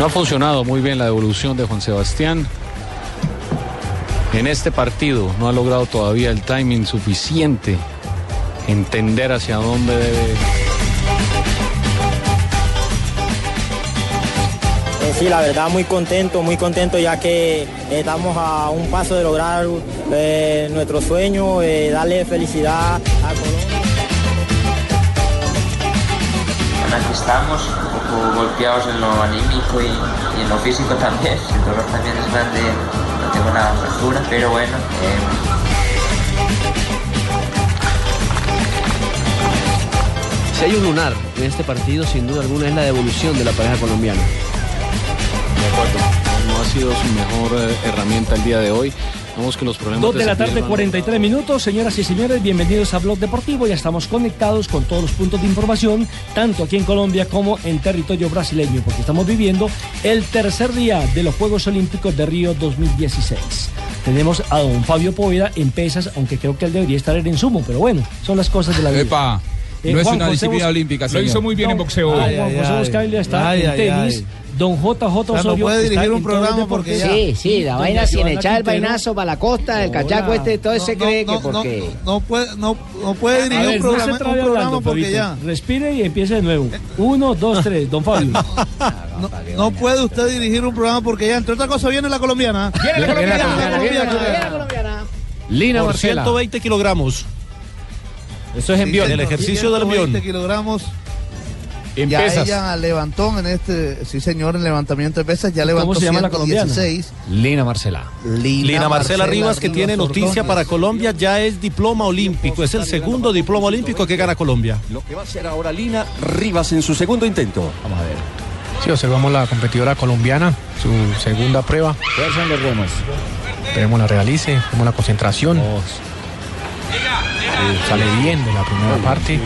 No ha funcionado muy bien la devolución de Juan Sebastián. En este partido no ha logrado todavía el timing suficiente, entender hacia dónde debe. Eh, sí, la verdad muy contento, muy contento ya que estamos a un paso de lograr eh, nuestro sueño, eh, darle felicidad a Colombia. Aquí estamos, poco golpeados en lo anímico y, y en lo físico también. El dolor también es grande, no tengo una fractura, pero bueno. eh, Si hay un lunar en este partido, sin duda alguna, es la devolución de la pareja colombiana. De acuerdo. No ha sido su mejor eh, herramienta el día de hoy. Vemos que los problemas. Dos de la tarde, lo han 43 minutos. Señoras y señores, bienvenidos a Blog Deportivo. Ya estamos conectados con todos los puntos de información, tanto aquí en Colombia como en territorio brasileño, porque estamos viviendo el tercer día de los Juegos Olímpicos de Río 2016. Tenemos a don Fabio Poveda en pesas, aunque creo que él debería estar en sumo, pero bueno, son las cosas de la vida. Epa, Eh, no es Juan una José disciplina Bus- olímpica, Lo hizo muy bien en boxeo. Ay, Juan ay, José ay. Buscaglia está Ay, en ay, tenis. Don JJ sea, no Osorio puede dirigir un programa porque ya- Sí, sí, la vaina sin echar el vainazo para la costa, el cachaco este, todo se cree que porque... No puede, no, no puede A dirigir ver, un no se programa, un porque Fabito. ya. Respire y empiece de nuevo. Uno, dos, tres. Don Fabio. No, no puede usted dirigir un programa porque ya, entre otras cosas, viene la colombiana. Viene la colombiana, Viene la viene la colombiana. Lina Por Marcela. 120 kilogramos. Eso es envión. El ejercicio del 120 envión. kilogramos. En ya pesas. ella levantó en este, sí señor, en levantamiento de pesas, ya ¿Cómo levantó se llama la colombiana? 116. Lina Marcela. Lina Marcela Rivas, que Rivas tiene noticia para Colombia, ya es diploma olímpico. Es el segundo diploma olímpico que gana Colombia. Lo que va a hacer ahora Lina Rivas en su segundo intento. Vamos a ver. Sí, observamos la competidora colombiana, su segunda prueba. Fuerzan los remos. Esperemos la realice, vemos la concentración. Eh, sale bien de la primera parte.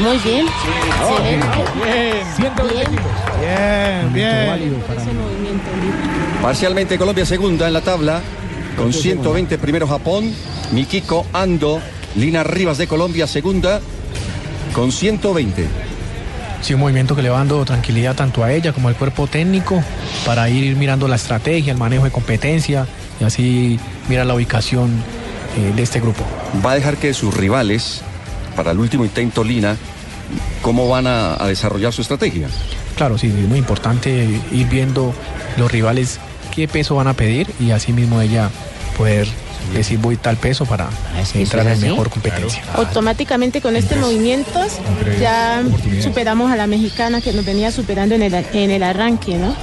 Muy bien. Bien, bien. Movimiento olímpico. Parcialmente Colombia segunda en la tabla, con 120 primero Japón, Mikiko Ando, Lina Rivas de Colombia segunda, con 120. Sí, un movimiento que le va dando tranquilidad tanto a ella como al cuerpo técnico para ir mirando la estrategia, el manejo de competencia y así mirar la ubicación eh, de este grupo. Va a dejar que sus rivales, para el último intento Lina, cómo van a, a desarrollar su estrategia. Claro, sí, es muy importante ir viendo los rivales qué peso van a pedir y así mismo ella poder decir voy tal peso para que entrar en mejor competencia. Automáticamente con este movimiento ya superamos a la mexicana que nos venía superando en el, en el arranque, ¿no?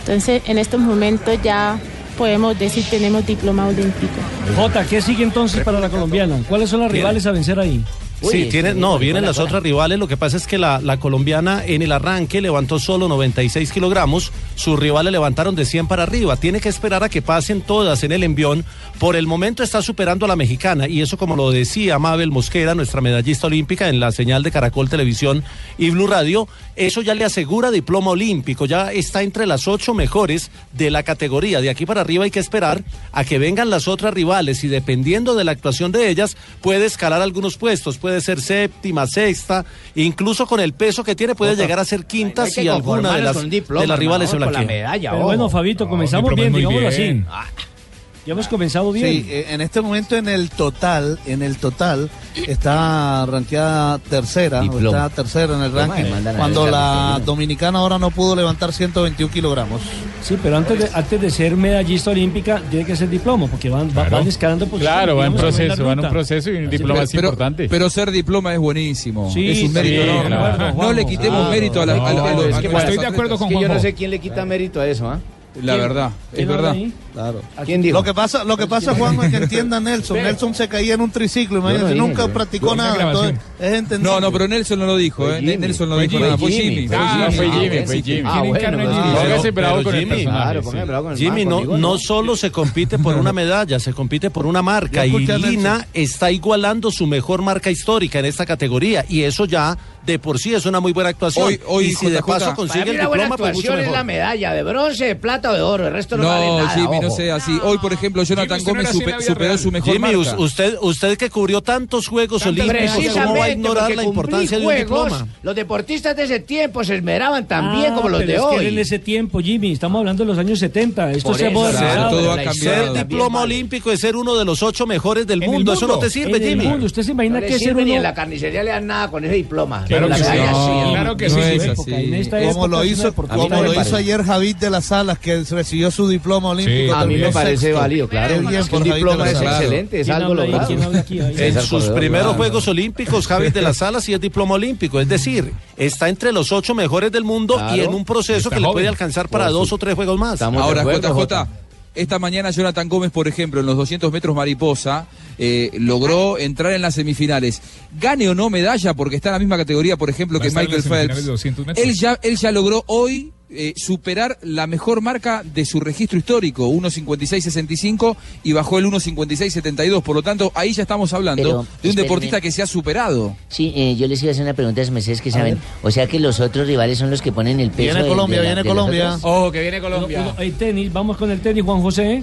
Entonces en estos momentos ya podemos decir tenemos diploma olímpico. Jota, ¿qué sigue entonces para la colombiana? ¿Cuáles son las rivales a vencer ahí? Sí, tiene, no, vienen las otras rivales. Lo que pasa es que la, la colombiana en el arranque levantó solo 96 kilogramos. Sus rivales levantaron de 100 para arriba. Tiene que esperar a que pasen todas en el envión. Por el momento está superando a la mexicana. Y eso, como lo decía Mabel Mosquera, nuestra medallista olímpica, en la señal de Caracol Televisión y Blue Radio, eso ya le asegura diploma olímpico. Ya está entre las ocho mejores de la categoría. De aquí para arriba hay que esperar a que vengan las otras rivales. Y dependiendo de la actuación de ellas, puede escalar algunos puestos. Puede ser séptima, sexta, incluso con el peso que tiene puede llegar a ser quinta si alguna de las, diploma, de las rivales se con la blanquea. medalla. Pero bueno, Fabito, comenzamos bien, digámoslo así. Ya hemos comenzado bien. Sí, eh, en este momento en el total, en el total está rankeada tercera, o está tercera en el ranking, cuando la dominicana ahora no pudo levantar 121 kilogramos. Sí, pero antes de, antes de ser medallista olímpica tiene que ser diploma, porque van, va- van escalando posiciones. Claro, va en proceso, va en un proceso y un diploma es importante. Pero ser diploma es buenísimo. Sí, es un sí, mérito sí, enorme. claro, no Juanjo, le quitemos claro. mérito a, la, a, No, estoy de acuerdo con Es que yo no Juanjo. sé quién le quita mérito a eso, ¿ah? La verdad, es ¿Quién habla verdad. Claro. ¿Quién dijo? Lo que pasa, lo que pasa, Juan, es que entienda Nelson. Nelson se caía en un triciclo, imagínate, nunca practicó nada. Entonces, es. No, no, pero Nelson no lo dijo, ¿eh? Jimmy. Nelson no Fue dijo Jimmy. nada, fue Jimmy. Jimmy. Ah, fue Jimmy, fue. Jimmy. Ah, Jimmy. no, solo se compite por una medalla, se compite por una marca. Y. Lina está igualando su mejor marca histórica en esta categoría. Y eso ya de por sí es una muy buena actuación. Hoy- hoy, y si de paso consigue mí el buena diploma, pues mucho es la medalla de bronce, de plata o de oro. El resto no, vale No, nada. Jimmy, no sea así. Hoy, por ejemplo, Jonathan Jimmy, Gómez era así en supe- la vida superó real. su mejor Jimmy, marca. usted, usted que cubrió tantos Juegos Olímpicos, ¿cómo va a ignorar la importancia de un diploma? los deportistas de ese tiempo se esmeraban también Ah, como los pero de es que hoy. en ese tiempo, Jimmy, estamos hablando de los años 70. Esto Por se ha eso, todo ha cambiado. Ser diploma vale. olímpico es ser uno de los ocho mejores del mundo. Eso no te sirve, Jimmy. ¿Usted se imagina que ser sirve ni uno en la carnicería le dan nada con ese diploma. Claro que medalla No, claro que no sí. es así. Como lo hizo, como lo hizo ayer Javid de las Salas, que recibió su diploma olímpico. A mí me parece válido, claro. Es que un Javid diploma es excelente, es ¿Quién algo logrado. En sus primeros. Juegos Olímpicos, Javi de las Salas y es diploma olímpico. Es decir, está entre los ocho mejores del mundo y en un proceso que le puede alcanzar para dos o tres juegos más. Ahora, JJ, Jota. Esta mañana Jonathan Gómez, por ejemplo, en los 200 metros mariposa, eh, logró entrar en las semifinales. Gane o no medalla, porque está en la misma categoría, por ejemplo, Va que Michael Phelps. de 200 metros. Él ya, él ya logró hoy eh, superar la mejor marca de su registro histórico, 1.56.65, y bajó el 1.56.72. Por lo tanto, ahí ya estamos hablando Pero, de un deportista que se ha superado. Sí, eh, yo les iba a hacer una pregunta a mercedes que saben. O sea que los otros rivales son los que ponen el peso. Viene de- de Colombia, la- viene Colombia. Ojo, que viene Colombia. Uno- hay tenis, vamos con el tenis, Juan José.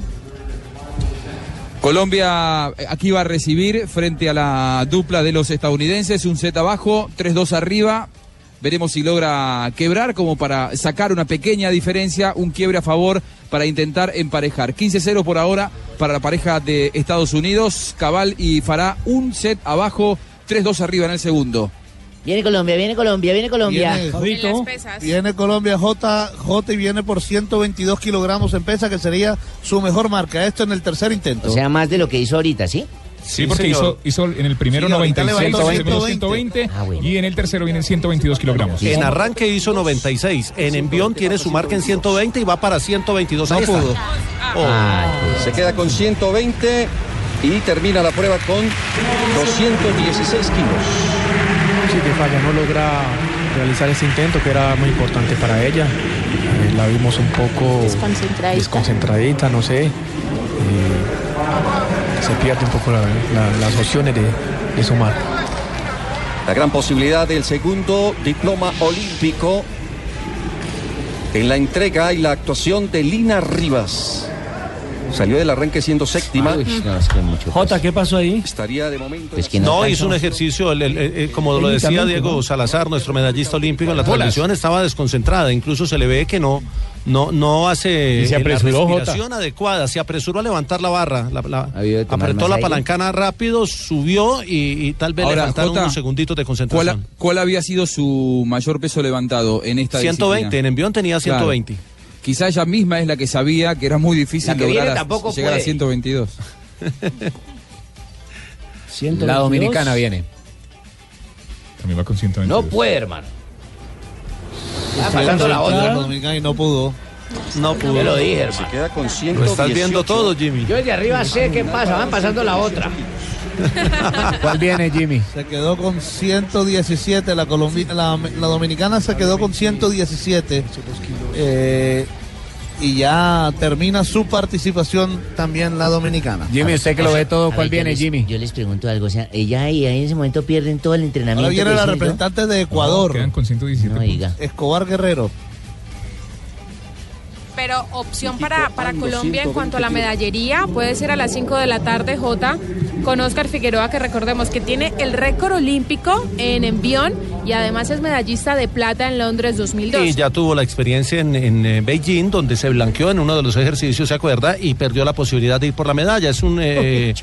Colombia eh, aquí va a recibir frente a la dupla de los estadounidenses un set abajo, 3-2 arriba. Veremos si logra quebrar como para sacar una pequeña diferencia, un quiebre a favor para intentar emparejar. 15-0 por ahora para la pareja de Estados Unidos. Cabal y Fará un set abajo, 3-2 arriba en el segundo. Viene Colombia, viene Colombia, viene Colombia. Viene, viene Colombia J, J y viene por 122 kilogramos en pesa, que sería su mejor marca. Esto en el tercer intento. O sea, más de lo que hizo ahorita, ¿sí? Sí, porque hizo, hizo en el primero Sí, ahorita 96, levantó en el segundo 120. 120 y en el tercero vienen 122 kilogramos. En arranque hizo 96. En envión tiene su marca en 120 y va para 122. Ahí está. Oh. Se queda con 120 y termina la prueba con 216 kilos. Sí, que falla, no logra realizar ese intento que era muy importante para ella. Eh, la vimos un poco Desconcentradita. desconcentradita, no sé. Eh, se pierde un poco la- la- las opciones de, de sumar. La gran posibilidad del segundo diploma olímpico en la entrega y la actuación de Lina Rivas. Salió del arranque siendo séptima. Jota, ¿qué pasó ahí? Estaría de momento. no, hizo un ejercicio, el- el- el- como lo decía Diego ¿no? Salazar, nuestro medallista olímpico en la transmisión, estaba desconcentrada. Incluso se le ve que no, no, no hace Y se eh, apresuró, la Jota. respiración adecuada. Se apresuró a levantar la barra. la- apretó la aire. palancana rápido, subió y, y tal vez le Ahora, faltaron Jota, unos segunditos de ¿Cuál, concentración. cuál había sido su mayor peso levantado en esta 120, disciplina? en envión tenía Claro. 120. Quizá ella misma es la que sabía que era muy difícil lograr a- tampoco llegar a puede. 122. 122. La dominicana viene. También va con 122. No puede, hermano. Está Sí, pasando la otra. la dominicana y no pudo. No Yo lo dije, hermano. Se queda con Lo 118. estás viendo todo, Jimmy. Yo desde arriba sé qué pasa, van pasando la otra. ¿Cuál viene, Jimmy? Se quedó con 117, la, colombi- la, la dominicana se quedó con 117. Eh, y ya termina su participación también la dominicana. Jimmy, usted que lo ve todo, ¿cuál ver, yo viene, les- Jimmy? Yo les pregunto algo, o sea, ella ahí, ahí en ese momento pierden todo el entrenamiento. Ahora viene la representante de Ecuador, quedan con 117 No. Escobar Guerrero. Pero opción para, para Colombia en cuanto a la medallería puede ser a las 5 de la tarde, J, con Oscar Figueroa, que recordemos que tiene el récord olímpico en envión y además es medallista de plata en Londres 2002. Y ya tuvo la experiencia en, en, eh, Beijing, donde se blanqueó en uno de los ejercicios, ¿se acuerda? Y perdió la posibilidad de ir por la medalla. Es un eh,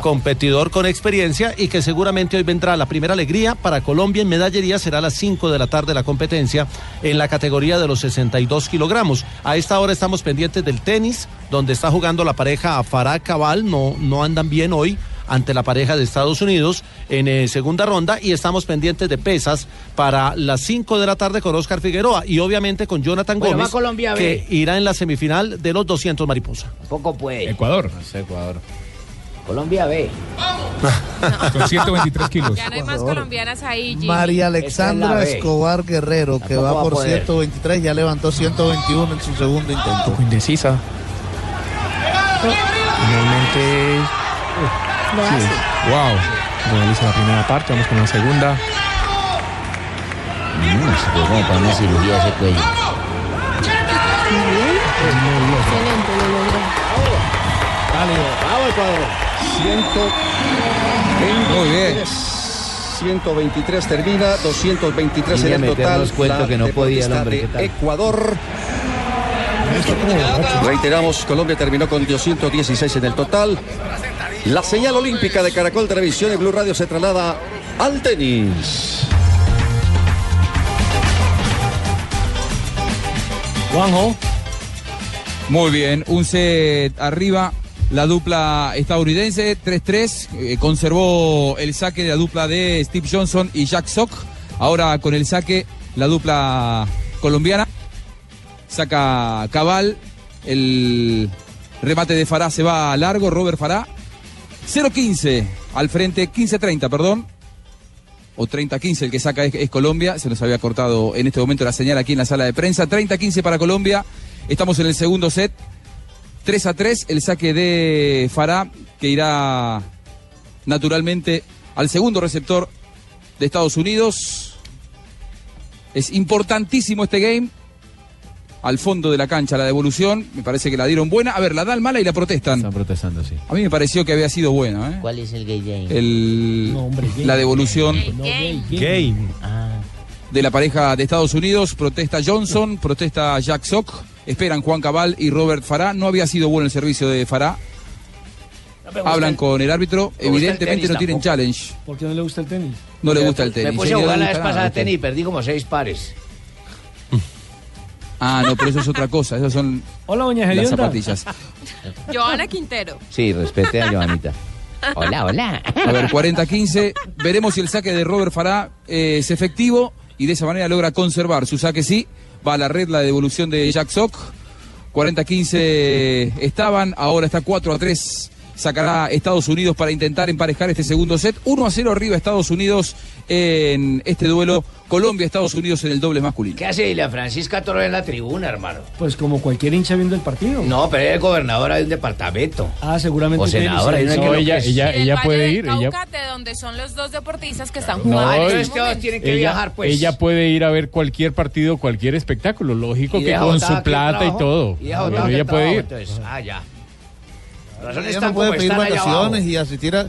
competidor con experiencia y que seguramente hoy vendrá la primera alegría para Colombia en medallería. Será a las 5 de la tarde la competencia en la categoría de los 62 kilogramos. A esta hora estamos pendientes del tenis, donde está jugando la pareja Farah Cabal. No, no andan bien hoy ante la pareja de Estados Unidos en eh, segunda ronda y estamos pendientes de pesas para las 5 de la tarde con Oscar Figueroa y obviamente con Jonathan Bueno, Gómez Colombia, que irá en la semifinal de los 200 mariposa. Poco puede. Ecuador. Ecuador. Colombia B. Con 123 kilos. Ya no hay más colombianas ahí, Jimmy. María Alexandra es. Escobar Guerrero, que va por poder. 123, ya levantó 121 en su segundo intento. poco indecisa. Finalmente. Lo hace. Wow. Realiza la primera parte, vamos con la segunda. Mm, se fue como para una cirugía ese cuello. Muy bien. 123 termina, 223 Vine en el total. La que no podía el. Ecuador. Reiteramos, Colombia terminó con 216 en el total. La señal olímpica de Caracol Televisión y Blue Radio se traslada al tenis. Juanjo. Muy bien, un set arriba. La dupla estadounidense, 3-3, eh, conservó el saque de la dupla de Steve Johnson y Jack Sock. Ahora con el saque, la dupla colombiana. Saca Cabal, el remate de Fará se va a largo, Robert Fará. 0-15 al frente, 15-30, perdón. O 30-15 el que saca es, es Colombia. Se nos había cortado en este momento la señal aquí en la sala de prensa. 30-15 para Colombia. Estamos en el segundo set. 3 a 3, el saque de Fará, que irá naturalmente al segundo receptor de Estados Unidos. Es importantísimo este game. Al fondo de la cancha, la devolución, me parece que la dieron buena. A ver, la dan mala y la protestan. Están protestando, sí. A mí me pareció que había sido buena. ¿eh? ¿Cuál es el gay game? El, No, hombre, gay. la devolución No. Game. Ah, de la pareja de Estados Unidos. Protesta Johnson, protesta Jack Sock. Esperan Juan Cabal y Robert Fará. No había sido bueno el servicio de Fará. no Hablan el- con el árbitro. el Evidentemente no tienen tampoco. challenge. ¿Por qué no le gusta el tenis? No le gusta el tenis. Me puse a jugar la vez pasada nada. tenis y perdí como seis pares. Ah, no, pero eso es otra cosa. Esas son Hola, doña las zapatillas. Joana Quintero. Sí, respete a Joanita. hola, hola. A ver, 40-15. Veremos si el saque de Robert Fará eh, es efectivo y de esa manera logra conservar su saque. Sí, va a la red la devolución de Jack Sock. 40-15 estaban, ahora está 4 a 3. Sacará Estados Unidos para intentar emparejar este segundo set. 1 a 0 arriba Estados Unidos en este duelo. Colombia-Estados Unidos en el doble masculino. ¿Qué hace Isla Francisca Torres en la tribuna, hermano? Pues como cualquier hincha viendo el partido. No, pero es gobernadora de un departamento. Ah, seguramente. O senadora, No, ella, es- ella, ella puede ir. Ella, donde son los dos deportistas que están No, jugando. en entonces este todos momento. tienen que ella, viajar, pues. ella puede ir a ver cualquier partido, cualquier espectáculo. Lógico Y que con su plata y todo. Y ella el puede trabajo, ir. entonces. Ah, ya. Razón Ella no puede pedir vacaciones y asistir a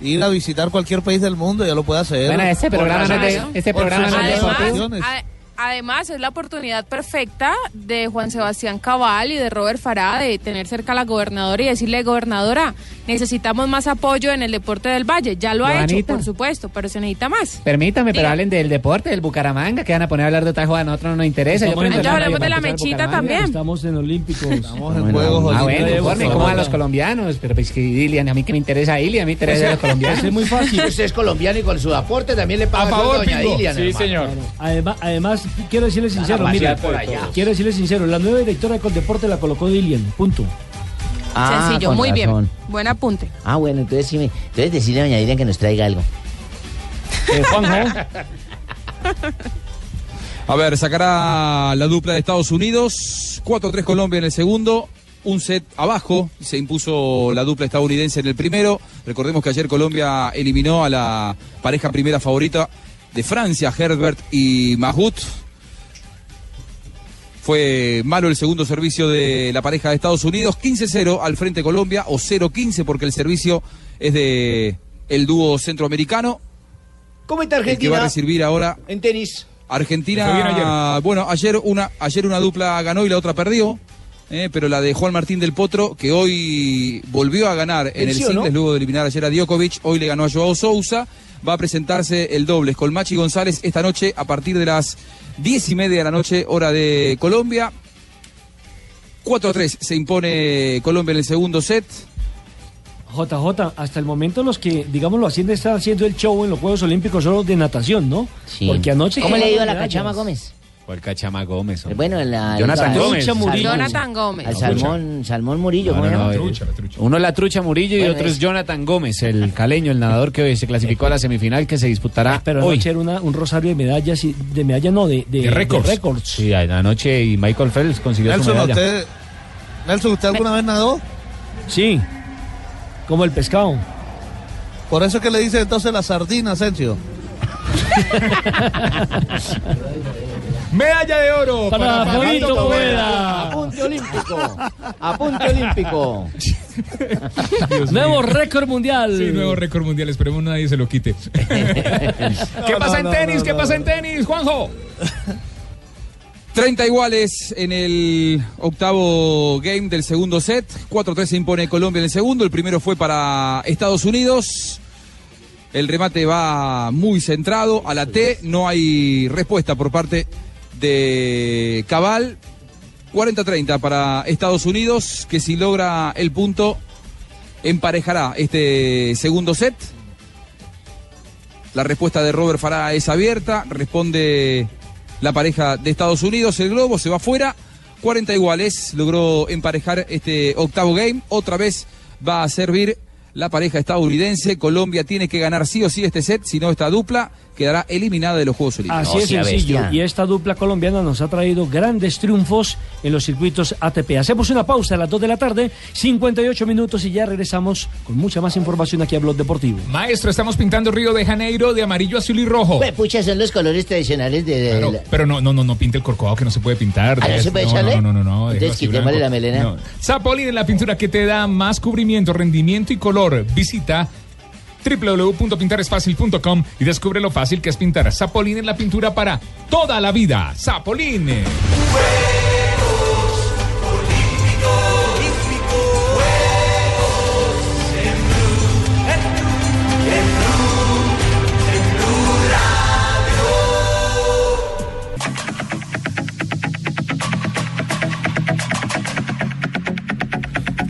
ir a visitar cualquier país del mundo, ya lo puede hacer. Bueno, este Por programa no es de, este Por programa no es. Además, a- es la oportunidad perfecta de Juan Sebastián Cabal y de Robert Farah de tener cerca a la gobernadora y decirle, gobernadora, necesitamos más apoyo en el deporte del Valle. Ya lo ha hecho, por supuesto, pero se necesita más. Permítame, pero hablen del deporte, del Bucaramanga, que van a poner a hablar de otra jugada, a nosotros no nos interesa. Estamos Yo hablemos hablar de la mechita también. Estamos en Olímpicos. Estamos en Juegos Ah, bueno. ¿cómo van los colombianos? Pero pues que Ilian, a mí que me interesa Ilian, a mí me interesa los colombianos. Es muy fácil. Usted es colombiano y con su aporte también le paga a doña Ilian, hermano. Además, además, quiero decirle sincero, mira, quiero decirle sincero, la nueva directora de Coldeporte la colocó Dilian, punto. Ah, Sencillo, con muy bien. Buen apunte. Ah, bueno, entonces sí me... Entonces decirle a doña Dilian que nos traiga algo. Eh, Juanjo, A ver, sacará la dupla de Estados Unidos. 4-3 Colombia en el segundo. Un set abajo. Se impuso la dupla estadounidense en el primero. Recordemos que ayer Colombia eliminó a la pareja primera favorita de Francia, Herbert y Mahut. Fue malo el segundo servicio de la pareja de Estados Unidos. 15-0 al frente Colombia o 0-15 porque el servicio es de el dúo centroamericano. ¿Cómo está el que va a Argentina? recibir ahora En tenis. Argentina. Ayer. Bueno, ayer una, ayer una dupla ganó y la otra perdió. eh, pero la de Juan Martín del Potro, que hoy volvió a ganar en el singles ¿no? luego de eliminar ayer a Djokovic, hoy le ganó a Joao Sousa, va a presentarse el dobles con Machi González esta noche a partir de las diez y media de la noche, hora de Colombia. 4 a 3 se impone Colombia en el segundo set. JJ, hasta el momento los que, digamos, lo haciendo están haciendo el show en los Juegos Olímpicos son los de natación, ¿no? Sí. Porque anoche... ¿Cómo le ha ido a la. Cachama Gómez? ¿Cuál Cachama Gómez? hombre? Bueno, la- Jonathan la- Gómez. Trucha Murillo. Jonathan Gómez. Al Salmón, Salmón Murillo, No, ¿cómo no, se no, llama? eh, Uno es la trucha Murillo y Bueno, otro es es- Jonathan Gómez, el caleño, el nadador que hoy se clasificó a la semifinal que se disputará Pero hoy. anoche era una- un rosario de medallas, y, de medallas no, de, de, De récords. de récords. Sí, anoche y Michael Phelps consiguió su Nelson, medalla. ¿usted, Nelson, ¿usted alguna vez nadó? Sí, como el pescado. Por eso es que le dice entonces la sardina, Asensio. Medalla de oro Para Fabito Poveda. Apunte olímpico. Apunte olímpico. Nuevo récord mundial. Sí, nuevo récord mundial. Esperemos nadie se lo quite. ¿Qué No, pasa no, en tenis? no, ¿Qué no. pasa en tenis, Juanjo? 30 iguales en el octavo game del segundo set. 4-3 se impone Colombia en el segundo. El primero fue para Estados Unidos. El remate va muy centrado a la T. No hay respuesta por parte de Cabal. 40-30 para Estados Unidos, que si logra el punto emparejará este segundo set. La respuesta de Robert Farah es abierta. Responde la pareja de Estados Unidos. El globo se va fuera. 40 iguales. Logró emparejar este octavo game. Otra vez va a servir la pareja estadounidense. Colombia tiene que ganar sí o sí este set. Si no, esta dupla quedará eliminada de los Juegos Olímpicos. Así es sencillo. Y esta dupla colombiana nos ha traído grandes triunfos en los circuitos ATP. Hacemos una pausa a las 2 de la tarde, 58 minutos y ya regresamos con mucha más información aquí a Blog Deportivo. Maestro, estamos pintando Río de Janeiro de amarillo, azul y rojo. Pues, pucha, son los colores tradicionales de... de- Claro, la- pero no, no, no, no pinte el corcovado que no se puede pintar. Ah, ¿no se puede no, echarle? no, no, no, no, Entonces, quitémosle la melena. No. Zapolín es la pintura que te da más cubrimiento, rendimiento y color. Visita www.pintaresfacil.com y descubre lo fácil que es pintar. Zapolín es la pintura para toda la vida. Zapolín.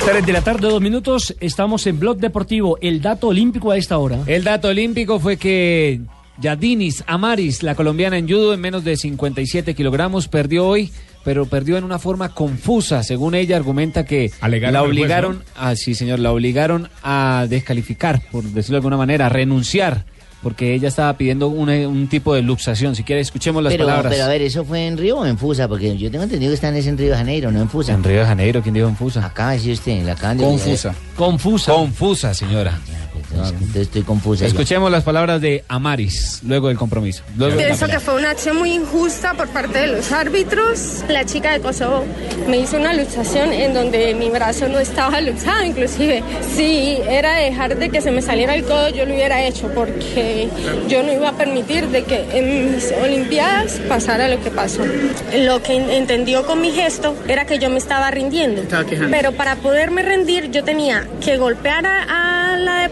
Tres de la tarde, dos minutos, estamos en Blog Deportivo. El dato olímpico a esta hora. El dato olímpico fue que Yadinis Amaris, la colombiana en judo en menos de 57 kilogramos, perdió hoy, pero perdió en una forma confusa. Según ella, argumenta que Alegaron la juez, obligaron, ¿no? ah, sí señor, la obligaron a descalificar, por decirlo de alguna manera, a renunciar, porque ella estaba pidiendo un, un tipo de luxación. Si quiere, escuchemos las Pero, palabras. pero a ver, ¿eso fue en Río o en Fusa? Porque yo tengo entendido que están es en Río de Janeiro, no en Fusa. En Río de Janeiro, ¿quién dijo en Fusa? Acaba de decir usted, la Confusa. Confusa. Confusa, señora. Entonces estoy confusa. ya. Escuchemos las palabras de Amaris, luego del compromiso. Luego Pienso que fue una acción muy injusta por parte de los árbitros. La chica de Kosovo me hizo una luxación en donde mi brazo no estaba luxado, inclusive. Si era dejar de que se me saliera el codo, yo lo hubiera hecho porque yo no iba a permitir de que en mis Olimpiadas pasara lo que pasó. Lo que en- entendió con mi gesto era que yo me estaba rindiendo. Pero para poderme rendir yo tenía que golpear a, a la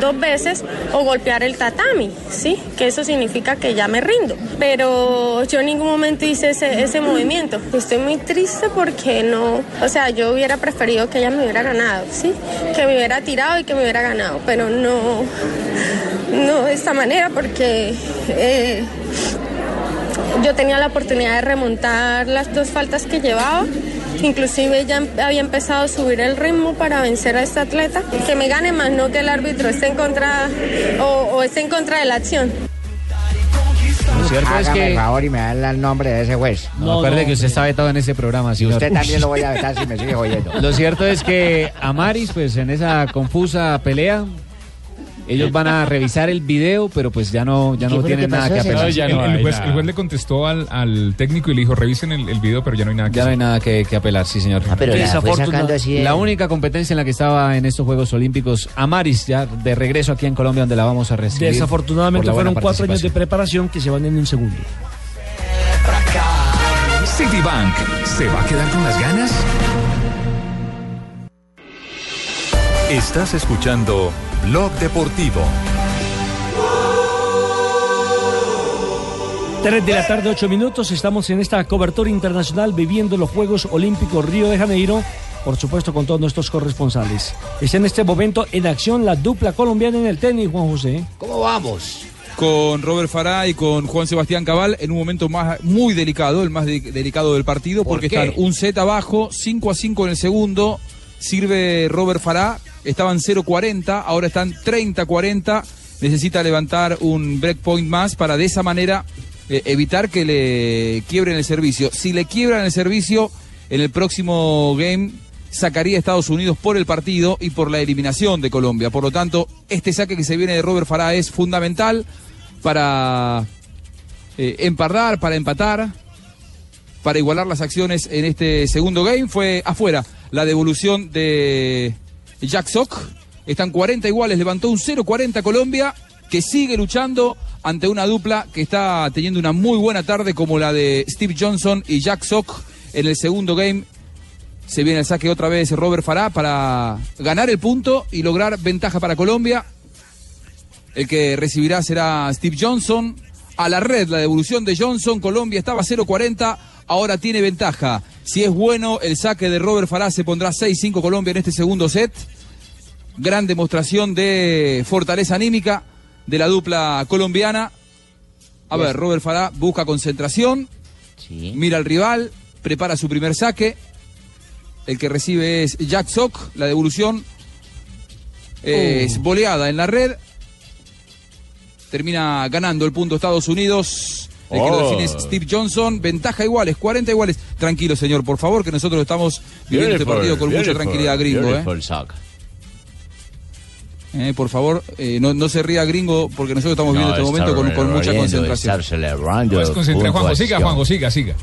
dos veces o golpear el tatami, ¿sí? Que eso significa que ya me rindo. Pero yo en ningún momento hice ese, ese movimiento. Estoy muy triste porque no, o sea, yo hubiera preferido que ella me hubiera ganado, ¿sí? Que me hubiera tirado y que me hubiera ganado, pero no, no de esta manera porque... eh, yo tenía la oportunidad de remontar las dos faltas que llevaba. Inclusive ya había empezado a subir el ritmo para vencer a esta atleta. Que me gane más, no que el árbitro esté en contra o, o esté en contra de la acción. Lo cierto es que... el favor y me da el nombre de ese juez. No, acuerde que usted está vetado en ese programa, Y señor. usted también lo voy a vetar si me sigue oyendo. Lo cierto es que Amaris, pues en esa confusa pelea, Ellos van a revisar el video, pero pues ya no, ya no tienen nada que apelar. el, el juez, el juez le contestó al, al técnico y le dijo, revisen el, el video, pero ya no hay nada que Ya no hay nada que, que apelar, sí, señor. Ah, pero la fue Desafortuna- sacando así de- La única competencia en la que estaba en estos Juegos Olímpicos, Amaris, ya de regreso aquí en Colombia, donde la vamos a recibir. Desafortunadamente fueron cuatro años de preparación que se van en un segundo. Citibank, ¿se va a quedar con las ganas? Estás escuchando Blog Deportivo. 3 de la tarde, 8 minutos. Estamos en esta cobertura internacional viviendo los Juegos Olímpicos Río de Janeiro. Por supuesto, con todos nuestros corresponsales. Está en este momento en acción la dupla colombiana en el tenis, Juan José. ¿Cómo vamos? Con Robert Farah y con Juan Sebastián Cabal en un momento más, muy delicado, el más de- delicado del partido, ¿Por porque qué? están un set abajo, 5 a 5 en el segundo. Sirve Robert Farah, estaban 0-40, ahora están 30-40. Necesita levantar un breakpoint más para de esa manera eh, evitar que le quiebren el servicio. Si le quiebran el servicio, en el próximo game sacaría a Estados Unidos por el partido y por la eliminación de Colombia. Por lo tanto, este saque que se viene de Robert Farah es fundamental para eh, empardar, para empatar, para igualar las acciones en este segundo game. Fue afuera la devolución de Jack Sock. Están 40 iguales, levantó un 0-40 Colombia, que sigue luchando ante una dupla que está teniendo una muy buena tarde como la de Steve Johnson y Jack Sock en el segundo game. Se viene el saque otra vez Robert Farah para ganar el punto y lograr ventaja para Colombia. El que recibirá será Steve Johnson. A la red, la devolución de Johnson. Colombia estaba 0-40, ahora tiene ventaja. Si es bueno, el saque de Robert Farah se pondrá 6-5 Colombia en este segundo set. Gran demostración de fortaleza anímica de la dupla colombiana. A ver, Robert Farah busca concentración. Mira al rival, prepara su primer saque. El que recibe es Jack Sock. La devolución es Oh. boleada en la red. Termina ganando el punto Estados Unidos. El que lo Oh. define es Steve Johnson. Ventaja iguales, 40 iguales. Tranquilo, señor, por favor, que nosotros estamos viviendo este partido con mucha tranquilidad, gringo. ¿eh? Eh, por favor, eh, no, no se ría, gringo, porque nosotros estamos viviendo este momento con, con mucha concentración. Concentrar, Juanjo, siga, puntuación. Juanjo, siga, siga.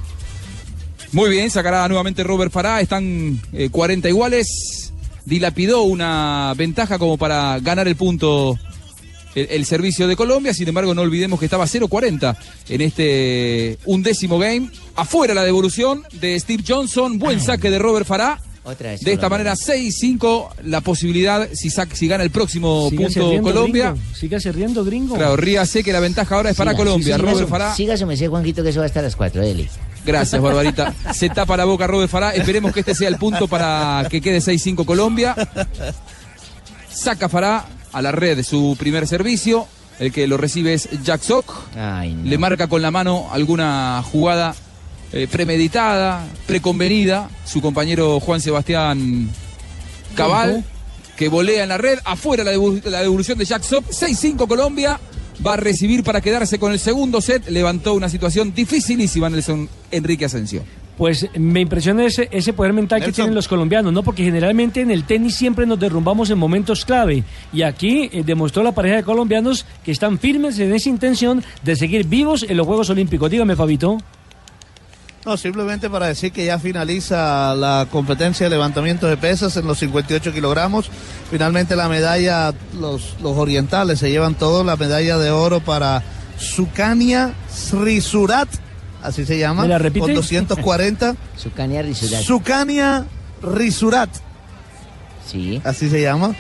Muy bien, sacará nuevamente Robert Farah. Están eh, 40 iguales. Dilapidó una ventaja como para ganar el punto el, el servicio de Colombia. Sin embargo, no olvidemos que estaba 0-40 en este undécimo game. Afuera la devolución de Steve Johnson. Buen saque de Robert Farah. Otra vez De esta manera, 6-5. La posibilidad, si, sac- si gana el próximo Sígase punto riendo, Colombia. gringo. Sígase riendo, gringo. Claro, ríase que la ventaja ahora es para Colombia. sí, Robert Farah. Siga su merced, Juanquito, que eso va a estar a las 4, dele. Gracias, Barbarita. Se tapa la boca Robert Farah. Esperemos que este sea el punto para que quede 6-5 Colombia. Saca Farah a la red su primer servicio. El que lo recibe es Jack Sock. Le marca con la mano alguna jugada eh, premeditada, preconvenida. Su compañero Juan Sebastián Cabal, que volea en la red. Afuera la, la devolución de Jack Sock. 6-5 Colombia. Va a recibir para quedarse con el segundo set. Levantó una situación dificilísima Nelson Enrique Asensio. Pues me impresiona ese, ese poder mental que tienen los colombianos, ¿no? Porque generalmente en el tenis siempre nos derrumbamos en momentos clave. Y aquí eh, demostró la pareja de colombianos que están firmes en esa intención de seguir vivos en los Juegos Olímpicos. Dígame, Fabito. No, simplemente para decir que ya finaliza la competencia de levantamiento de pesas en los 58 kilogramos. Finalmente la medalla, los, los orientales se llevan todo, la medalla de oro para Sukania Srisurat, así se llama, ¿Me la repite? con 240. Sukania Risurat. Sukania Risurat. Sí. Así se llama.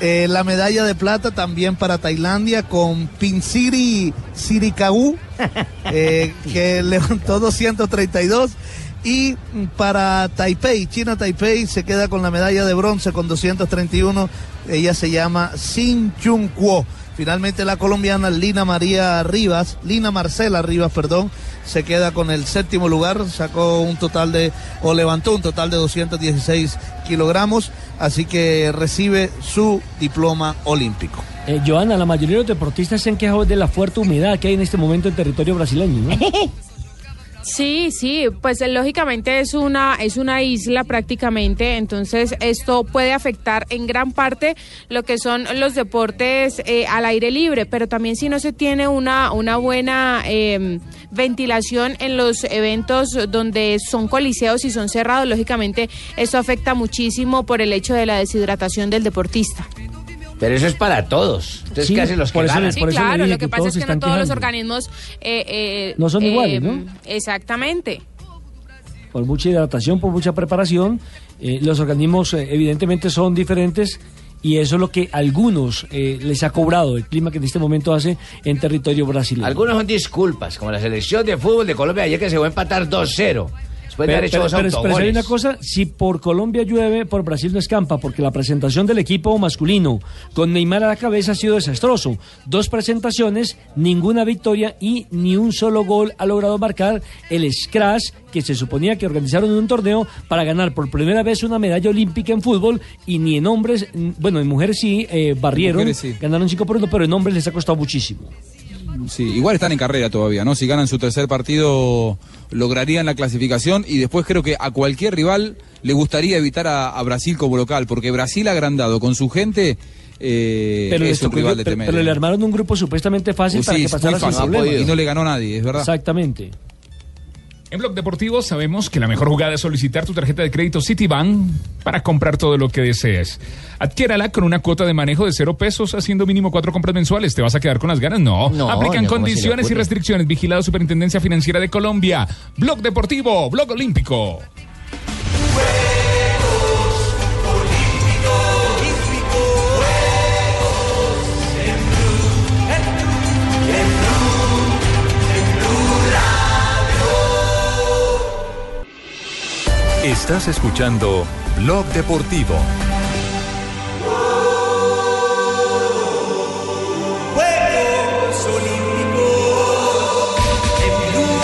Eh, la medalla de plata también para Tailandia con Pinsiri Sirikagu, eh, que levantó 232. Y para Taipei, China Taipei se queda con la medalla de bronce con 231. Ella se llama Sin Chung Kuo. Finalmente la colombiana Lina María Rivas, Lina Marcela Rivas, perdón, se queda con el séptimo lugar, sacó un total de, o levantó un total de 216 kilogramos, así que recibe su diploma olímpico. Eh, Joana, la mayoría de los deportistas se han quejado de la fuerte humedad que hay en este momento en territorio brasileño, ¿no? Sí, sí, pues eh, lógicamente es una es una isla prácticamente, entonces esto puede afectar en gran parte lo que son los deportes eh, al aire libre, pero también si no se tiene una una buena eh, ventilación en los eventos donde son coliseos y son cerrados, lógicamente esto afecta muchísimo por el hecho de la deshidratación del deportista. Pero eso es para todos. Entonces, Sí, ¿qué hacen los por que eso ganan? Sí, por eso le claro, dije lo que que pasa es que no todos los organismos eh, eh, No son iguales, ¿no? Exactamente. por mucha hidratación, por mucha preparación. eh, los organismos eh, evidentemente son diferentes y eso es lo que a algunos eh, les ha cobrado el clima que en este momento hace en territorio brasileño. Algunos son disculpas, como la selección de fútbol de Colombia ayer que se fue a empatar 2-0. Después de Pero, haber hecho pero- dos pero- pero hay una cosa, si por Colombia llueve, por Brasil no escampa, porque la presentación del equipo masculino con Neymar a la cabeza ha sido desastroso. Dos presentaciones, ninguna victoria y ni un solo gol ha logrado marcar el Scratch que se suponía que organizaron un torneo para ganar por primera vez una medalla olímpica en fútbol y ni en hombres, bueno, en mujeres sí, eh, barrieron, mujeres sí. ganaron 5 por 1, pero en hombres les ha costado muchísimo. Sí, igual están en carrera todavía, ¿no? Si ganan su tercer partido, lograrían la clasificación y después creo que a cualquier rival le gustaría evitar a, a Brasil como local, porque Brasil agrandado con su gente eh, Pero, es un rival de pero- temer. pero le armaron un grupo supuestamente fácil Uh, para que pasara sin problemas. Y no le ganó nadie, es verdad. Exactamente. En Blog Deportivo sabemos que la mejor jugada es solicitar tu tarjeta de crédito Citibank para comprar todo lo que desees. Adquiérala con una cuota de manejo de cero pesos haciendo mínimo cuatro compras mensuales. ¿Te vas a quedar con las ganas? No. No, Aplican no, ¿cómo se le condiciones y restricciones. Vigilado Superintendencia Financiera de Colombia. Blog Deportivo, Blog Olímpico. Estás escuchando Blog Deportivo. Juegos Olímpicos. En Blue.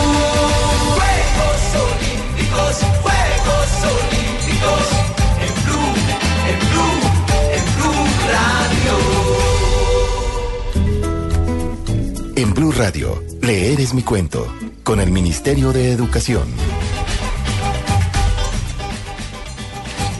Juegos Olímpicos. Juegos Olímpicos. En Blue. En Blue. En Blue Radio. En Blue Radio, leer es mi cuento, con el Ministerio de Educación.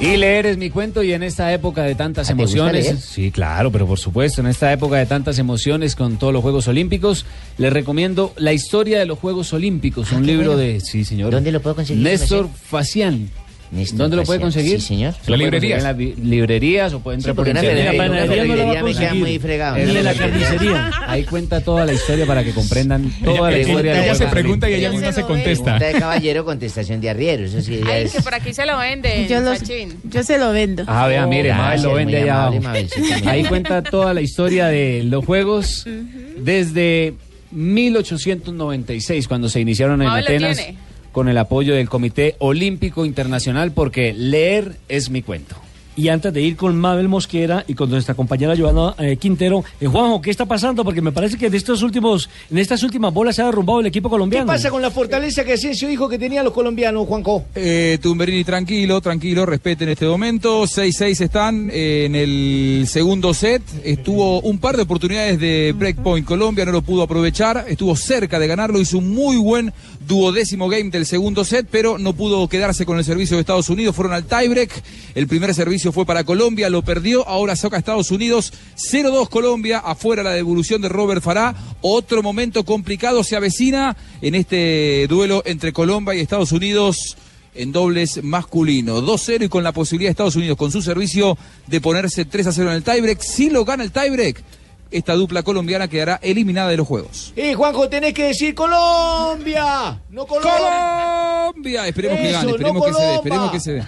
Y leer es mi cuento y en esta época de tantas ¿Ah, emociones, sí, claro, pero por supuesto, en esta época de tantas emociones con todos los Juegos Olímpicos, les recomiendo La historia de los Juegos Olímpicos, un qué libro bueno. de, sí, señor. ¿Dónde lo puedo conseguir, Néstor? Facián. Néstor ¿Dónde lo puede conseguir? sí, señor. Conseguir librerías. En las librerías o puede entrar Sí, por porque una internet. ferretería- una panadería no lo va a me queda muy fregado. De la carnicería. Ahí cuenta toda la historia para que comprendan toda la Ella- historia de ella los se pregunta y ella misma se contesta. Pregunta de caballero, contestación de arriero. Eso sí, ya Ay, es... que por aquí se lo venden, Yo, los- yo se lo vendo. Ah, vea, mire, Gracias, Mabel lo vende allá amable, abajo. Ahí cuenta toda la historia de los juegos desde 1896, cuando se iniciaron en Atenas, tiene. Con el apoyo del Comité Olímpico Internacional, porque leer es mi cuento. Y antes de ir con Mabel Mosquera y con nuestra compañera Joana eh, Quintero, eh, Juanjo, ¿qué está pasando? Porque me parece que en estos últimos, en estas últimas bolas se ha derrumbado el equipo ¿Qué colombiano. pasa con la fortaleza que Asensio dijo que tenían los colombianos, Juanco? Eh, Tumberini, tranquilo, tranquilo, respeten este momento. 6-6 están eh, en el segundo set. Estuvo un par de oportunidades de breakpoint. Colombia no lo pudo aprovechar. Estuvo cerca de ganarlo. Hizo un muy buen duodécimo game del segundo set, pero no pudo quedarse con el servicio de Estados Unidos. Fueron al tiebreak. El primer servicio fue para Colombia, lo perdió. Ahora saca a Estados Unidos 0-2 Colombia. Afuera la devolución de Robert Farah. Otro momento complicado se avecina en este duelo entre Colombia y Estados Unidos en dobles masculino. 2-0 y con la posibilidad de Estados Unidos con su servicio de ponerse 3-0 en el tiebreak. Si lo gana el tiebreak, esta dupla colombiana quedará eliminada de los juegos. Eh, Juanjo, tenés que decir Colombia. No Colombia. Colombia, esperemos que gane, esperemos no que se dé, esperemos que se dé.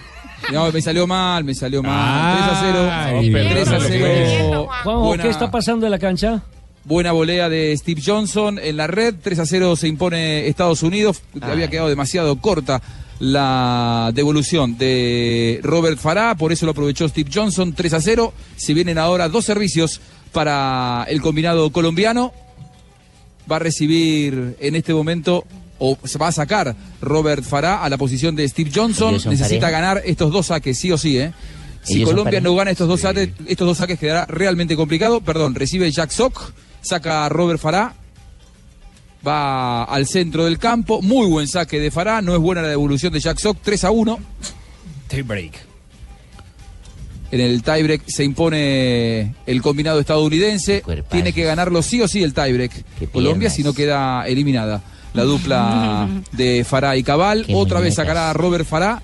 No, me salió mal, me salió mal. 3 a 0. Ay, 3 a perdón, 0. Juanjo, Buena- ¿qué está pasando en la cancha? Buena volea de Steve Johnson en la red. 3 a 0 se impone Estados Unidos. Había quedado demasiado corta la devolución de Robert Farah. Por eso lo aprovechó Steve Johnson. 3 a 0. Se vienen ahora dos servicios para el combinado colombiano. Va a recibir en este momento. O se va a sacar Robert Farah a la posición de Steve Johnson. Necesita pareja. ganar estos dos saques, sí o sí, ¿eh? Si Colombia no gana estos dos, saques, estos dos saques quedará realmente complicado. Perdón, recibe Jack Sock, saca a Robert Farah. Va al centro del campo. Muy buen saque de Fará. No es buena la devolución de Jack Sock. 3 a 1. Tiebreak. En el tiebreak se impone el combinado estadounidense. Tiene que ganarlo sí o sí el tiebreak. Colombia, si no queda eliminada. La dupla de Fará y Cabal. Qué Otra vez sacará a Robert Fará.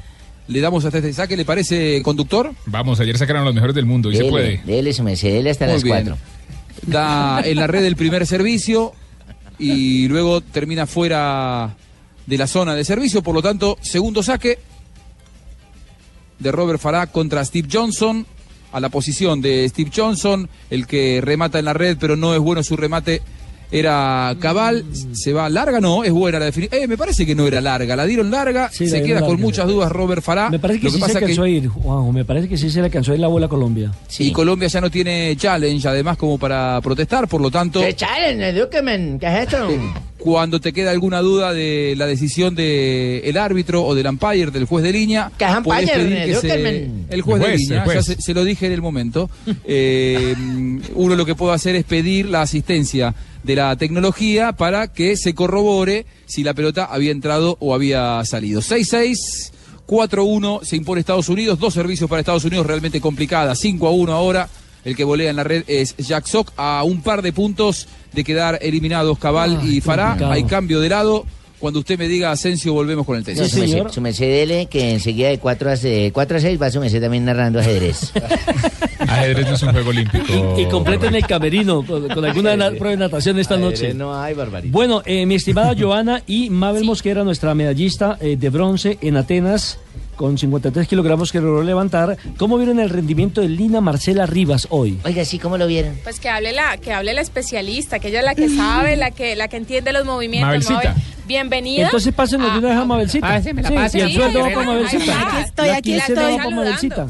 Le damos hasta este saque, ¿le parece, conductor? Vamos, ayer sacaron a los mejores del mundo y se puede. dele, su merced, dele hasta Muy las bien. cuatro. Da en la red el primer servicio y luego termina fuera de la zona de servicio. Por lo tanto, segundo saque de Robert Farah contra Steve Johnson. A la posición de Steve Johnson, el que remata en la red, pero no es bueno su remate. Era Cabal, se va larga, no, es buena la definición. Eh, me parece que no era larga, la dieron larga, Sí, la se queda con muchas dudas Robert Farah. Me parece que Lo sí se alcanzó a ir, Juanjo. Me parece que sí se le alcanzó a ir la bola a Colombia. Y Colombia ya no tiene challenge, además, como para protestar, por lo tanto. ¿Qué challenge? ¿Qué es esto? Cuando te queda alguna duda de la decisión del el árbitro o del umpire, del juez de línea, ¿Qué es puedes umpire, pedir que se- el juez, de línea, ya se, se lo dije en el momento. Eh, uno lo que puede hacer es pedir la asistencia de la tecnología para que se corrobore si la pelota había entrado o había salido. 6-6. 4-1 se impone Estados Unidos, dos servicios para Estados Unidos realmente complicadas, 5 a 1 ahora. El que volea en la red es Jack Sock a un par de puntos de quedar eliminados Cabal Ay, y Fará. complicado. Hay cambio de lado. Cuando usted me diga Asensio, volvemos con el No, tenis. su, merced, su merced dele que enseguida de 4 a, de 4 a 6 va su merced también narrando ajedrez. Ajedrez no es un juego olímpico. Y completen el camerino con, con alguna na- prueba de natación esta noche. No hay barbaridad. Bueno, eh, mi estimada Joana y Mabel Mosquera, nuestra medallista eh, de bronce en Atenas, con 53 kilogramos que logró levantar. ¿Cómo vieron el rendimiento de Lina Marcela Rivas hoy? Oiga, sí, ¿cómo lo vieron? Pues que hable la, que hable la especialista, que ella es la que sabe, la que, la que entiende los movimientos. Mabelcita. Mabel, bienvenida. Entonces pásenlo de una vez a Mabelcita. Pásenmela, Sí, pásenla. Y el sueldo va Sí, para Mabelcita. Aquí estoy, Y aquí el sueldo estoy. va para Mabelcita.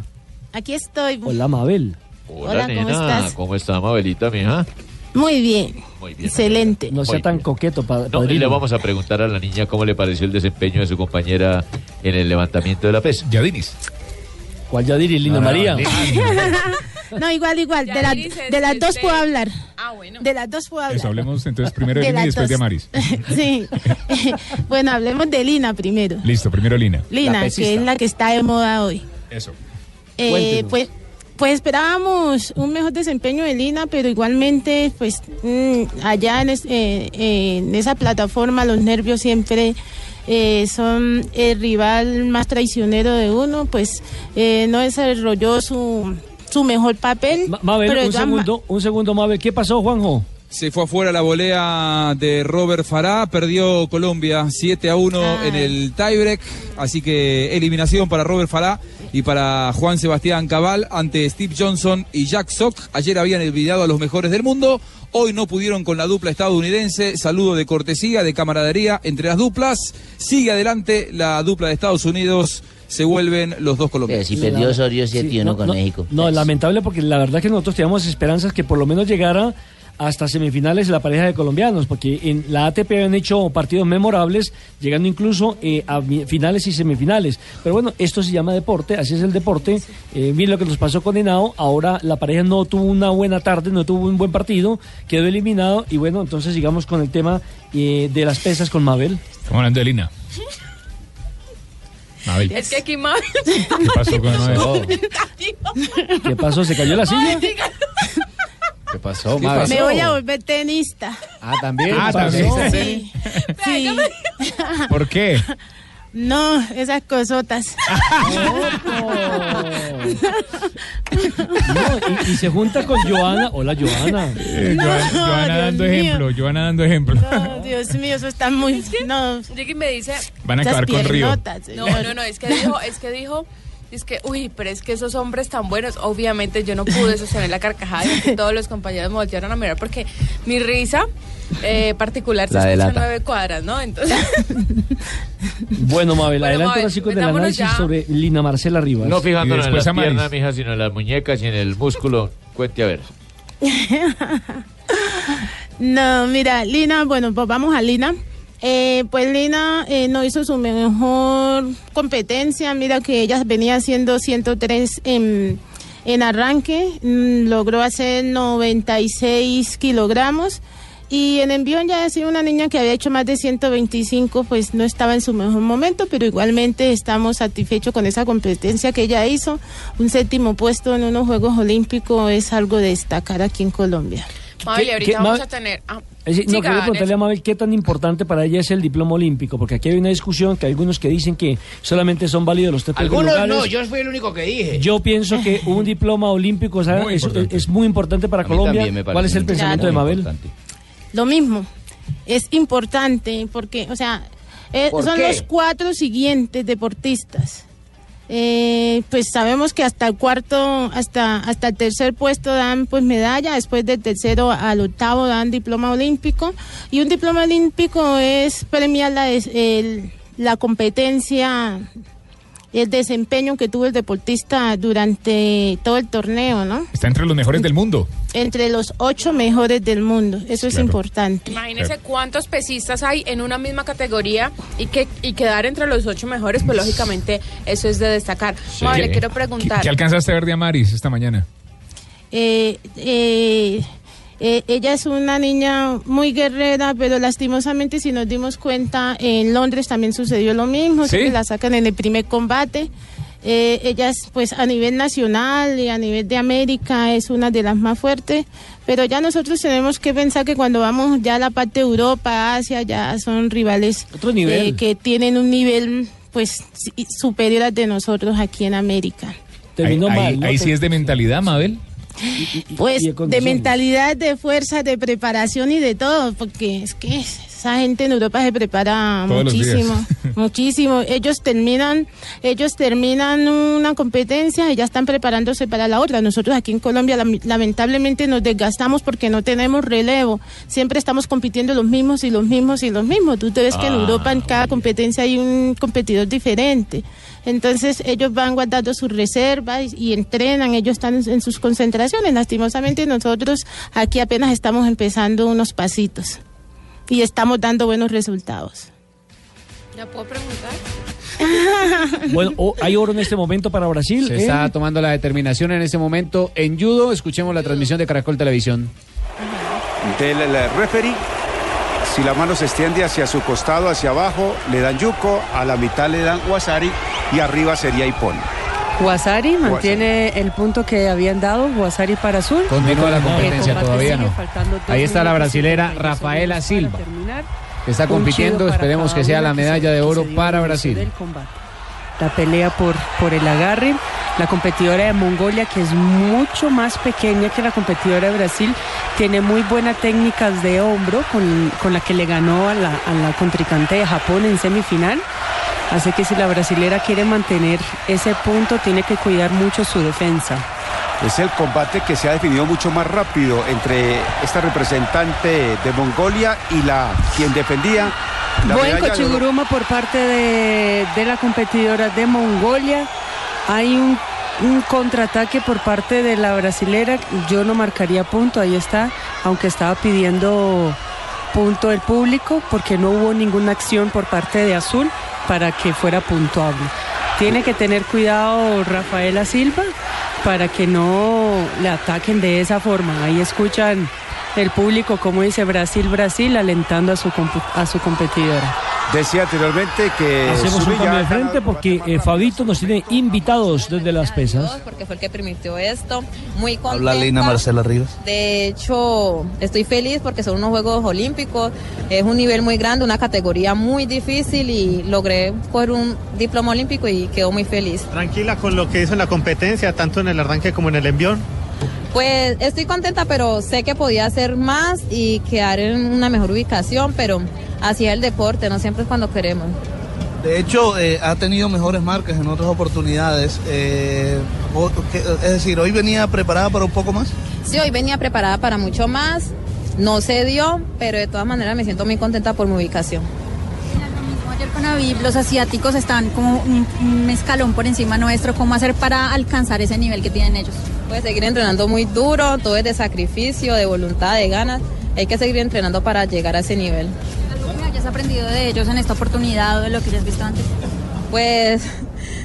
Aquí estoy. Hola, Mabel. Hola, ¿cómo estás? ¿Cómo está, Mabelita, mija? Muy bien. Muy bien. Excelente. No sea tan coqueto, pa- No, y le vamos a preguntar a la niña cómo le pareció el desempeño de su compañera en el levantamiento de la pesa. Yadiris. ¿Cuál Yadiri? Lina Ah, María. No, igual, igual. De, la- dice, de las dos puedo hablar. Ah, bueno. De las dos puedo hablar. Eso, hablemos entonces primero de De Lina y después de. Amaris. sí. bueno, hablemos de Lina primero. Listo, primero Lina. Lina, que es la que está de moda hoy. Eso. Eh, pues, pues esperábamos un mejor desempeño de Lina, pero igualmente, pues mm, allá en, es- eh, eh, en esa plataforma los nervios siempre eh, son el rival más traicionero de uno, pues eh, no desarrolló su, su mejor papel. Mabel, pero de un segundo, un segundo, Mabel. ¿Qué pasó, Juanjo? Se fue afuera la volea de Robert Farah, perdió Colombia 7 a 1 Ah. en el tiebreak, así que eliminación para Robert Farah y para Juan Sebastián Cabal ante Steve Johnson y Jack Sock. Ayer habían olvidado a los mejores del mundo, hoy no pudieron con la dupla estadounidense. Saludo de cortesía, de camaradería entre las duplas. Sigue adelante la dupla de Estados Unidos, se vuelven los dos colombianos. Si perdió Osorio 7 y 1 no, con no, México. No, lamentable porque la verdad que nosotros teníamos esperanzas que por lo menos llegara hasta semifinales la pareja de colombianos, porque en la ATP habían hecho partidos memorables, llegando incluso eh, a finales y semifinales. Pero bueno, esto se llama deporte, así es el deporte. Eh, bien lo que nos pasó con Henao, ahora la pareja no tuvo una buena tarde, no tuvo un buen partido, quedó eliminado y bueno, entonces sigamos con el tema eh, de las pesas con Mabel. Estamos hablando de Lina. Mabel. Es que aquí Mabel. ¿Qué pasó con Mabel? ¿Qué pasó? ¿Se cayó la silla? ¿Qué pasó, ¿Qué pasó? Me voy a volver tenista. Ah, también. Ah, también. Sí. Sí. ¿Por qué? No, esas cosotas. No, y, y se junta con Joana. Hola, Joana. Eh, Joana, No, Joana Dios dando mío. ejemplo, Joana dando ejemplo. No, Dios mío, eso está muy. No. Llega y me dice. Van a acabar con Río. No, no, no, es que dijo, es que dijo, es que, uy, pero es que esos hombres tan buenos, obviamente yo no pude sostener la carcajada y todos los compañeros me voltearon a mirar porque mi risa eh, particular se La escucha nueve cuadras, ¿no? Entonces, Bueno, Mabel, Bueno, adelante Mabel, con el análisis ya. sobre Lina Marcela Rivas. No fijándonos en después Amaris. piernas, mija, sino en las muñecas y en el músculo. Cuente a ver. No, mira, Lina, bueno, pues vamos a Lina. Eh, pues Lina eh, no hizo su mejor competencia. Mira que ella venía haciendo 103 en, en arranque, mm, logró hacer 96 kilogramos. Y en envión ya decía una niña que había hecho más de 125, pues no estaba en su mejor momento, pero igualmente estamos satisfechos con esa competencia que ella hizo. Un séptimo puesto en unos Juegos Olímpicos es algo de destacar aquí en Colombia. Mabel, ¿Qué- ahorita qué- vamos a tener... ah, Es no, quiero preguntarle a. Mabel qué tan importante para ella es el diploma olímpico, porque aquí hay una discusión que hay algunos que dicen que solamente son válidos los tres Algunos lugares. no, yo fui el único que dije. Yo pienso que un diploma olímpico o sea, Muy es, muy importante para Colombia. también me parece ¿Cuál es el muy pensamiento de importante. Mabel? Lo mismo, es importante porque, o sea, eh, ¿Por son qué? los cuatro siguientes deportistas. Eh, pues sabemos que hasta el cuarto, hasta hasta el tercer puesto dan pues medalla, después del tercero al octavo dan diploma olímpico y un diploma olímpico es premiar la, el- la competencia, el desempeño que tuvo el deportista durante todo el torneo, ¿no? Está entre los mejores del mundo. Entre los ocho mejores del mundo, eso es importante. Imagínese cuántos pesistas hay en una misma categoría y que y quedar entre los ocho mejores, pues lógicamente eso es de destacar. Mabel, le quiero preguntar. ¿Qué alcanzaste a ver de Amaris esta mañana? Eh, eh, eh, ella es una niña muy guerrera, pero lastimosamente si nos dimos cuenta, en Londres también sucedió lo mismo, ¿Sí? la sacan en el primer combate. Eh, ella es, pues a nivel nacional y a nivel de América es una de las más fuertes, pero ya nosotros tenemos que pensar que cuando vamos ya a la parte de Europa, Asia, ya son rivales Otro nivel. eh, que tienen un nivel pues superior al de nosotros aquí en América. Terminó ahí mal, ahí- ¿no? ahí sí es de mentalidad, Mabel. Pues y de de, mentalidad, de fuerza, de preparación y de todo, porque es que esa gente en Europa se prepara Todos muchísimo, muchísimo. Ellos terminan, ellos terminan una competencia y ya están preparándose para la otra. Nosotros aquí en Colombia lam- lamentablemente nos desgastamos porque no tenemos relevo. Siempre estamos compitiendo los mismos y los mismos y los mismos. Tú te ves que en Ah, Europa en cada competencia hay un competidor diferente. Entonces ellos van guardando sus reservas y, y entrenan, ellos están en, en sus concentraciones. Lastimosamente nosotros aquí apenas estamos empezando unos pasitos y estamos dando buenos resultados. ¿Ya puedo preguntar? Bueno, o- hay oro en este momento para Brasil. Se ¿eh? está tomando la determinación en este momento en judo. Escuchemos la transmisión de Caracol Televisión. del el referee. Si la mano se extiende hacia su costado, hacia abajo, le dan yuko, a la mitad le dan wasari y arriba sería ipon. Guasari mantiene el punto que habían dado, Guasari para Azul. Continúa la competencia, todavía no. Ahí está la brasilera 42 Rafaela Silva. Está compitiendo, esperemos que sea la medalla de oro para Brasil. La pelea por, por el agarre. La competidora de Mongolia, que es mucho más pequeña que la competidora de Brasil, tiene muy buenas técnicas de hombro con, con la que le ganó a la, a la contrincante de Japón en semifinal. Así que si la brasilera quiere mantener ese punto, tiene que cuidar mucho su defensa. Es el combate que se ha definido mucho más rápido entre esta representante de Mongolia y la quien defendía la Buen medalla de cochiguruma por parte de, de la competidora de Mongolia. Hay un, un contraataque por parte de la brasilera. Yo no marcaría punto, ahí está, aunque estaba pidiendo punto el público porque no hubo ninguna acción por parte de Azul para que fuera puntuable. Tiene que tener cuidado Rafaela Silva para que no le ataquen de esa forma. Ahí escuchan el público, como dice Brasil, Brasil, alentando a su, a su competidora. Decía anteriormente que Hacemos un cambio de frente porque eh, Fabito nos tiene invitados desde las pesas. porque fue el que permitió esto. Muy contenta. Habla Lina Marcela Rivas. De hecho, estoy feliz porque son unos Juegos Olímpicos. Es un nivel muy grande, una categoría muy difícil y logré coger un diploma olímpico y quedo muy feliz. Tranquila con lo que hizo en la competencia, tanto en el arranque como en el envión. Pues estoy contenta, pero sé que podía hacer más y quedar en una mejor ubicación, pero es el deporte, no siempre es cuando queremos. De hecho, eh, ha tenido mejores marcas en otras oportunidades. eh, es decir, hoy venía preparada para un poco más. Sí, hoy venía preparada para mucho más, no se dio, pero de todas maneras me siento muy contenta por mi ubicación. Ayer con Aviv, los asiáticos están como un, un escalón por encima nuestro. ¿Cómo hacer para alcanzar ese nivel que tienen ellos? Puedes seguir entrenando muy duro, todo es de sacrificio, de voluntad, de ganas. Hay que seguir entrenando para llegar a ese nivel. ¿Algo que hayas aprendido de ellos en esta oportunidad o de lo que hayas visto antes? Pues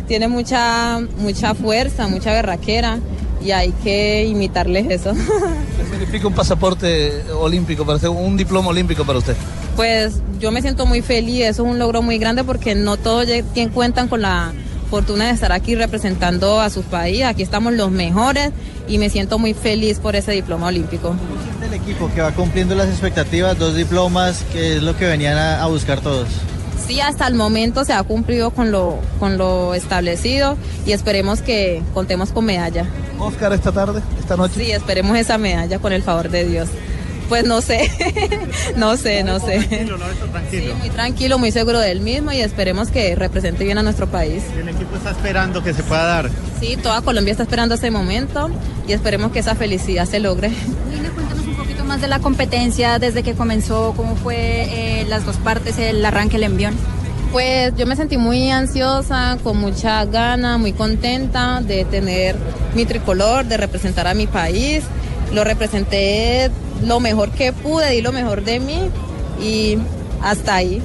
tiene mucha, mucha fuerza, mucha berraquera y hay que imitarles eso. ¿Qué significa un pasaporte olímpico para un diploma olímpico para usted? Pues yo me siento muy feliz, eso es un logro muy grande porque no todos cuentan con la fortuna de estar aquí representando a su país, aquí estamos los mejores y me siento muy feliz por ese diploma olímpico. El equipo que va cumpliendo las expectativas, dos diplomas, que es lo que venían a, a buscar todos. Sí, hasta el momento se ha cumplido con lo, con lo establecido y esperemos que contemos con medalla. Oscar esta tarde, esta noche. Sí, esperemos esa medalla con el favor de Dios. Pues no sé, no sé, no sé. Sí, muy tranquilo, muy seguro del mismo y esperemos que represente bien a nuestro país. El equipo está esperando que se pueda dar. Sí, toda Colombia está esperando ese momento y esperemos que esa felicidad se logre. Lina, cuéntanos un poquito más de la competencia desde que comenzó, cómo fue eh, las dos partes, el arranque, el envión. Pues yo me sentí muy ansiosa, con mucha gana, muy contenta de tener mi tricolor, de representar a mi país. Lo representé lo mejor que pude, di lo mejor de mí y hasta ahí.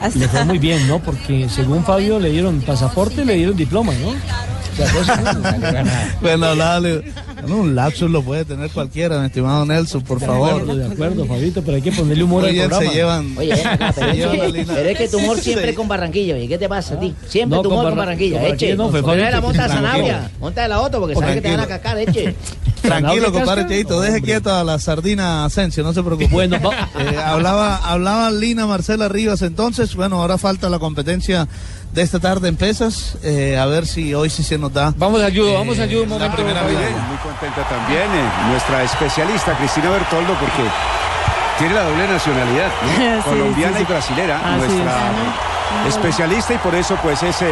Hasta- Le fue muy bien, ¿no? Porque según Fabio le dieron pasaporte y le dieron diploma, ¿no? Bueno, dale. Bueno, un lapsus lo puede tener cualquiera, mi estimado Nelson, por De favor. acuerdo, de acuerdo, Fabito, pero hay que ponerle humor Muy al programa. se llevan. Oye, pero, se es llevan que, la línea. pero es que tu humor siempre Sí. con Barranquilla, oye, ¿qué te pasa a ti? Siempre No, tu humor con Barra- Barranquilla, con Barranquilla eche. no, fue Fabito, era monta tranquilo. zanahoria, monta de la otra porque sabes que te van a cacar, eche. Tranquilo, compadre? Cheito, deje quieta a la sardina Asensio, no se preocupe. Bueno, Eh, hablaba, hablaba Lina Marcela Rivas entonces, bueno, ahora falta la competencia de esta tarde en pesas, eh, a ver si hoy sí se nos da. Vamos vamos un la momento. primera Fabio. medalla. Muy contenta también eh, nuestra especialista Cristina Bertoldo porque tiene la doble nacionalidad, ¿no? Sí, colombiana sí, sí. y brasilera, Así nuestra es. especialista y por eso pues es eh,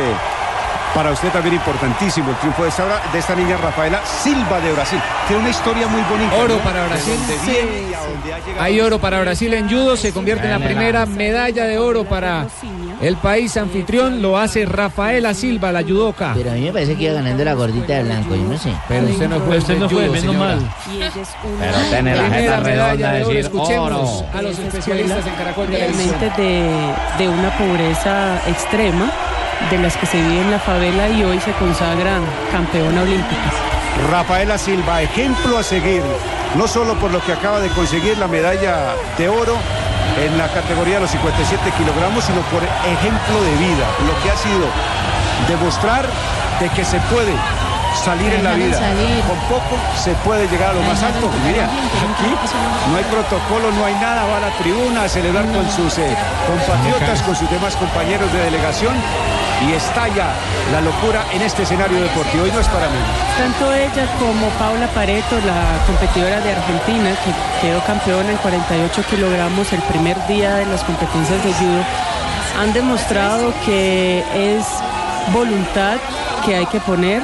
para usted también importantísimo el triunfo de esta, de esta niña Rafaela Silva de Brasil. Tiene una historia muy bonita. Oro ¿no? para Brasil. Sí. viene ha. Hay oro para Brasil en judo, se convierte en la primera medalla de oro para el país anfitrión, lo hace Rafaela Silva, la judoka. Pero a mí me parece que iba ganando la gordita de blanco, yo no sé. Pero usted no fue, Usted no fue, menos mal. Pero tiene la jeta redonda de decir escuchemos oro. a los especialistas en Caracol de, de una pobreza extrema de las que se vive en la favela y hoy se consagra campeona olímpica. Rafaela Silva, ejemplo a seguir, no solo por lo que acaba de conseguir la medalla de oro en la categoría de los 57 kilogramos, sino por ejemplo de vida, lo que ha sido demostrar de que se puede salir en la vida. salir. Con poco se puede llegar a lo más alto. Mira, aquí no hay protocolo, no hay nada, va a la tribuna a celebrar con sus eh, compatriotas, con sus demás compañeros de delegación y estalla la locura en este escenario deportivo. Y no es para menos. Tanto ella como Paula Pareto, la competidora de Argentina, que quedó campeona en 48 kilogramos el primer día de las competencias de judo, han demostrado que es voluntad que hay que poner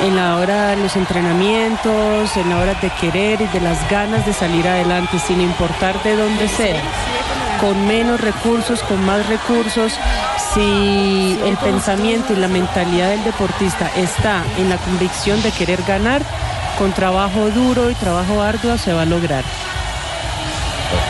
en la hora de los entrenamientos, en la hora de querer y de las ganas de salir adelante, sin importar de dónde sea, con menos recursos, con más recursos, si el pensamiento y la mentalidad del deportista está en la convicción de querer ganar, con trabajo duro y trabajo arduo se va a lograr.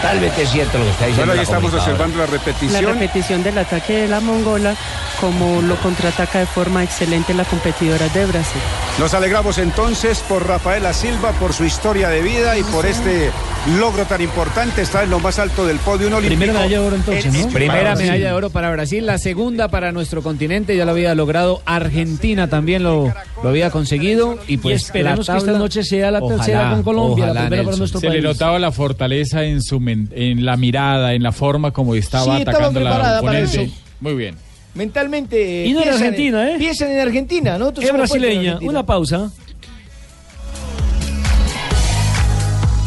Totalmente cierto lo que está diciendo. Bueno, ahí la estamos observando la La repetición. repetición del ataque de la mongola, como lo contraataca de forma excelente la competidora de Brasil. Nos alegramos entonces por Rafaela Silva, por su historia de vida y por este logro tan importante. Está en lo más alto del podio olímpico. Primera medalla de oro entonces, En- ¿no? Primera medalla de oro para Brasil, la segunda para nuestro continente, ya lo había logrado Argentina también lo, lo había conseguido y pues y la que esta noche sea la Ojalá, tercera con Colombia, ojalá, la primera para Nelson. nuestro Se país. le notaba la fortaleza en su en la mirada, en la forma como estaba Sí, estaba atacando la oponente. eso. Muy bien. Mentalmente. Y no en- Argentina, ¿eh? Piensan en Argentina, ¿no? Es brasileña. Una pausa.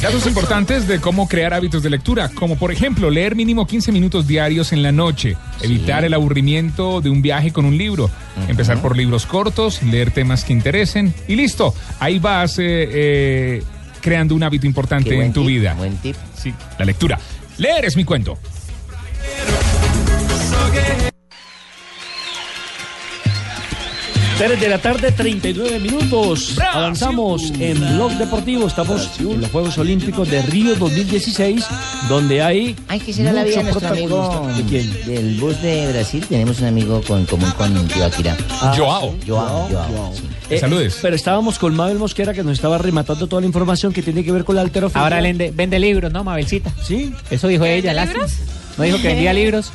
Datos importantes de cómo crear hábitos de lectura, como por ejemplo leer mínimo 15 minutos diarios en la noche, evitar el aburrimiento de un viaje con un libro, empezar por libros cortos, leer temas que interesen y listo, ahí vas eh, eh, creando un hábito importante Qué buen en tu tip, vida. buen tip. Sí, la lectura. Leer es mi cuento. 3 de la tarde, 39 minutos. Avanzamos en Blog Deportivo. Estamos en los Juegos Olímpicos de Río 2016, donde hay. Ay, que será la vida de nuestro amigo protagonista. ¿De quién? del bus de Brasil. Tenemos un amigo con común con Tibaquira. Ah, Joao. Joao. Joao. sí. Eh, Pero estábamos con Mabel Mosquera que nos estaba rematando toda la información que tiene que ver con la alterofilia. Ahora vende, vende libros, ¿no, Mabelcita? Sí. Eso dijo ella, lástima. ¿No dijo que vendía libros?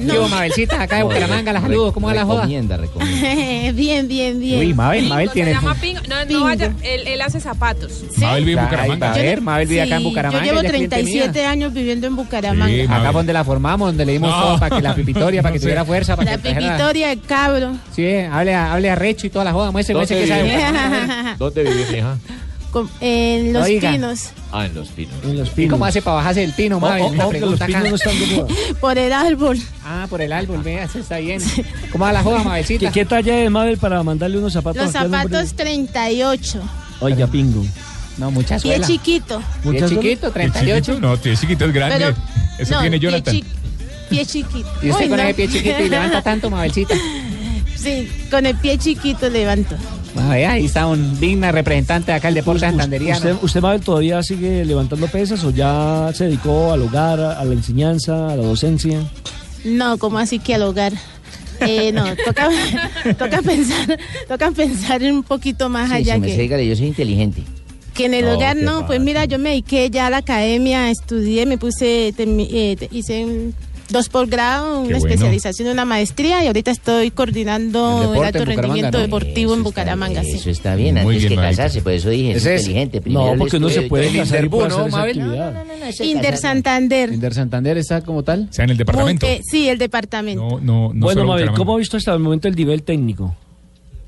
No. Digo, Mabelcita, acá de Bucaramanga, la saludo. ¿Cómo va la joda? Recomienda, recomienda. bien, bien, bien. Uy, Mabel, Mabel Se tiene... llama Pingo. No, no vaya, él, él hace zapatos. Mabel vive en Bucaramanga. A ver, Mabel vive acá en Sí, Bucaramanga. Yo llevo ella es cliente 37 mía. años viviendo en Bucaramanga. Acá fue donde la formamos, donde le dimos No. todo para que la pipitoria, para que tuviera fuerza, para La que pipitoria, el cabro. Sí, hable a, hable a Recho y toda la joda. Muestre, muestre que sabe. ¿Dónde vive hija? Con- en Los Oiga. Pinos. Ah, en Los Pinos. En los ¿Y pinos. cómo hace para bajarse del pino, Oh, Mabel? oh, Una oh, que los pregunta acá. pinos no están de moda. Por el árbol. Ah, por el árbol, vea, eso está bien. ¿Cómo va la joda, Mabelcita? ¿Qué, qué talla es Mabel para mandarle unos zapatos? Los hombre? zapatos 38. Oiga, pingo. No, mucha Pie suela. chiquito. Pie Muchas chiquito, ¿Es 38. chiquito? No, es chiquito, es grande. Pero- Eso no, tiene pie Jonathan. chi- Pie chiquito. Y usted Uy, con no. ese pie chiquito y levanta tanto, Mabelcita. Sí, con el pie chiquito levanto. Bueno, ahí está un digna representante de acá el deporte santanderiano. ¿Usted, usted, Mabel, todavía sigue levantando pesas o ya se dedicó al hogar, a, la enseñanza, a la docencia? No, como así que al hogar. Eh, no, toca, toca pensar, toca pensar un poquito más Sí, allá si me que, sé, dígale, yo soy inteligente. que en el No, hogar ¿qué no. Pues mira, yo me dediqué ya a la academia, estudié, me puse, eh, te- hice un- dos posgrados, una bueno. especialización, una maestría y ahorita estoy coordinando El el, alto rendimiento ¿no? deportivo en Bucaramanga. Está, sí. eso está bien, Muy antes bien, que casarse, por eso dije, es es- inteligente. Primero No, porque no se puede casar puede ¿no. No, casar- Santander. ¿Inder Santander está como tal? O sea, en el departamento. Eh, sí, el departamento. No, no, no bueno, Mabel. ¿cómo ha visto hasta el momento el nivel técnico?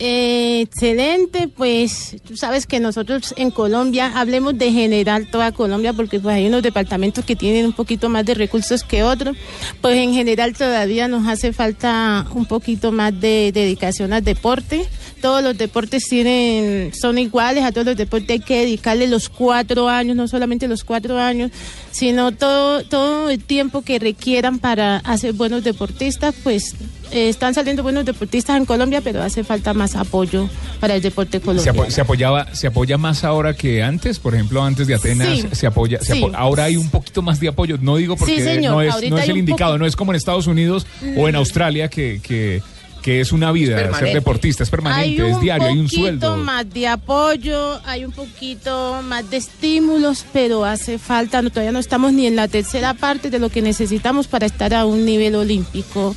Eh, excelente, pues tú sabes que nosotros en Colombia, hablemos de general toda Colombia, porque pues hay unos departamentos que tienen un poquito más de recursos que otros, pues en general todavía nos hace falta un poquito más de dedicación al deporte. Todos los deportes tienen, son iguales, a todos los deportes hay que dedicarle los cuatro años, no solamente los cuatro años, sino todo, todo el tiempo que requieran para hacer buenos deportistas, pues eh, están saliendo buenos deportistas en Colombia, pero hace falta más apoyo para el deporte ¿Se, colombiano. apo- se apoyaba, ¿Se apoya más ahora que antes? Por ejemplo, antes de Atenas Sí, se apoya. se sí. apo- ahora hay un poquito más de apoyo. No digo porque Sí, señor, no es, no es el indicado, no es como en Estados Unidos o en Mm. Australia que, que, que es una vida ser deportista, es permanente, hay es un diario, hay un poquito sueldo. más de apoyo, hay un poquito más de estímulos, pero hace falta, no, todavía no estamos ni en la tercera parte de lo que necesitamos para estar a un nivel olímpico,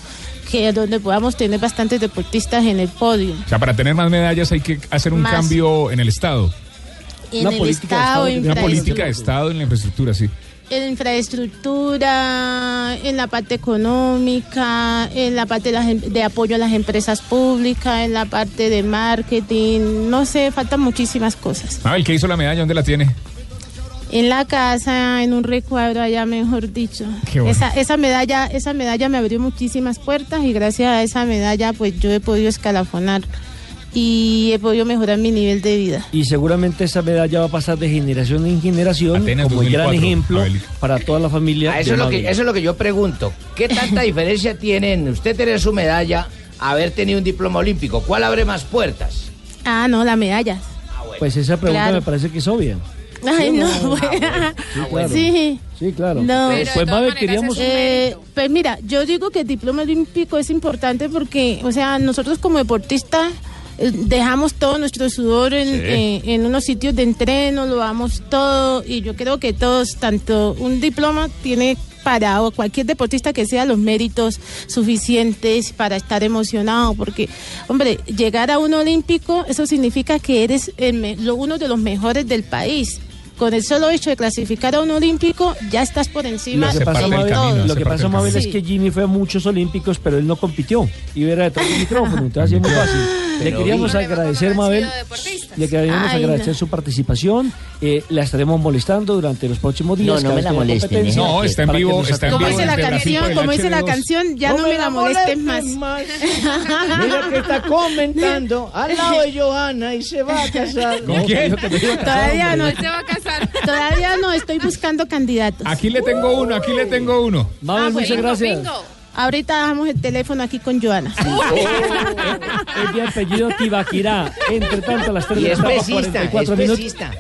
que donde podamos tener bastantes deportistas en el podio. O sea, para tener más medallas hay que hacer un Más. cambio en el Estado. En el Estado, Una política de Estado en la infraestructura, sí. En infraestructura, en la parte económica, en la parte de, las em- de apoyo a las empresas públicas, en la parte de marketing, no sé, faltan muchísimas cosas. Ah, el que hizo la medalla, ¿dónde la tiene? En la casa, en un recuadro allá, mejor dicho. Qué bueno. Esa, esa medalla, esa medalla me abrió muchísimas puertas y gracias a esa medalla, pues yo he podido escalafonar y he podido mejorar mi nivel de vida. Y seguramente esa medalla va a pasar de generación en generación Atenas como el gran 2004, ejemplo para toda la familia. Ah, eso, de es lo que, eso es lo que yo pregunto. ¿Qué tanta diferencia tiene en usted tener su medalla, haber tenido un diploma olímpico? ¿Cuál abre más puertas? Ah, no, la medalla. Pues esa pregunta Claro. me parece que es obvia. Ay, no, claro. sí. Sí, claro. No. Pues, pues, Mabel, queríamos... Eh, pues mira, yo digo que el diploma olímpico es importante porque, o sea, nosotros como deportistas dejamos todo nuestro sudor en, Sí. eh, en unos sitios de entreno, lo damos todo y yo creo que todos, tanto un diploma tiene para o cualquier deportista que sea los méritos suficientes para estar emocionado porque hombre llegar a un olímpico eso significa que eres el me- lo- uno de los mejores del país con el solo hecho de clasificar a un olímpico ya estás por encima Lo que pasa, de Mabel, todos. lo que pasa, Mabel, es que Jimmy fue a muchos olímpicos, pero él no compitió. Y era detrás del micrófono, entonces así es muy fácil. Le Pero queríamos vi- agradecer, Mabel, le queríamos Ay, agradecer no. su participación. Eh, la estaremos molestando durante los próximos días. No, no me la molesten, No, está en vivo, está en como dice la canción como dice la H2. canción ya no, me la molestes más Mira que está comentando al lado de Johanna y se va a casar. ¿Con quién? todavía no se va a casar todavía no estoy buscando candidatos Aquí le tengo uno, aquí le tengo uno. Mabel, Ah, muchas gracias. bingo. Ahorita dejamos el teléfono aquí con Joana. Es de apellido Tibaquirá. Entre tanto, a las 3 Y de la es tarde, pesista, 44 es minutos. pesista.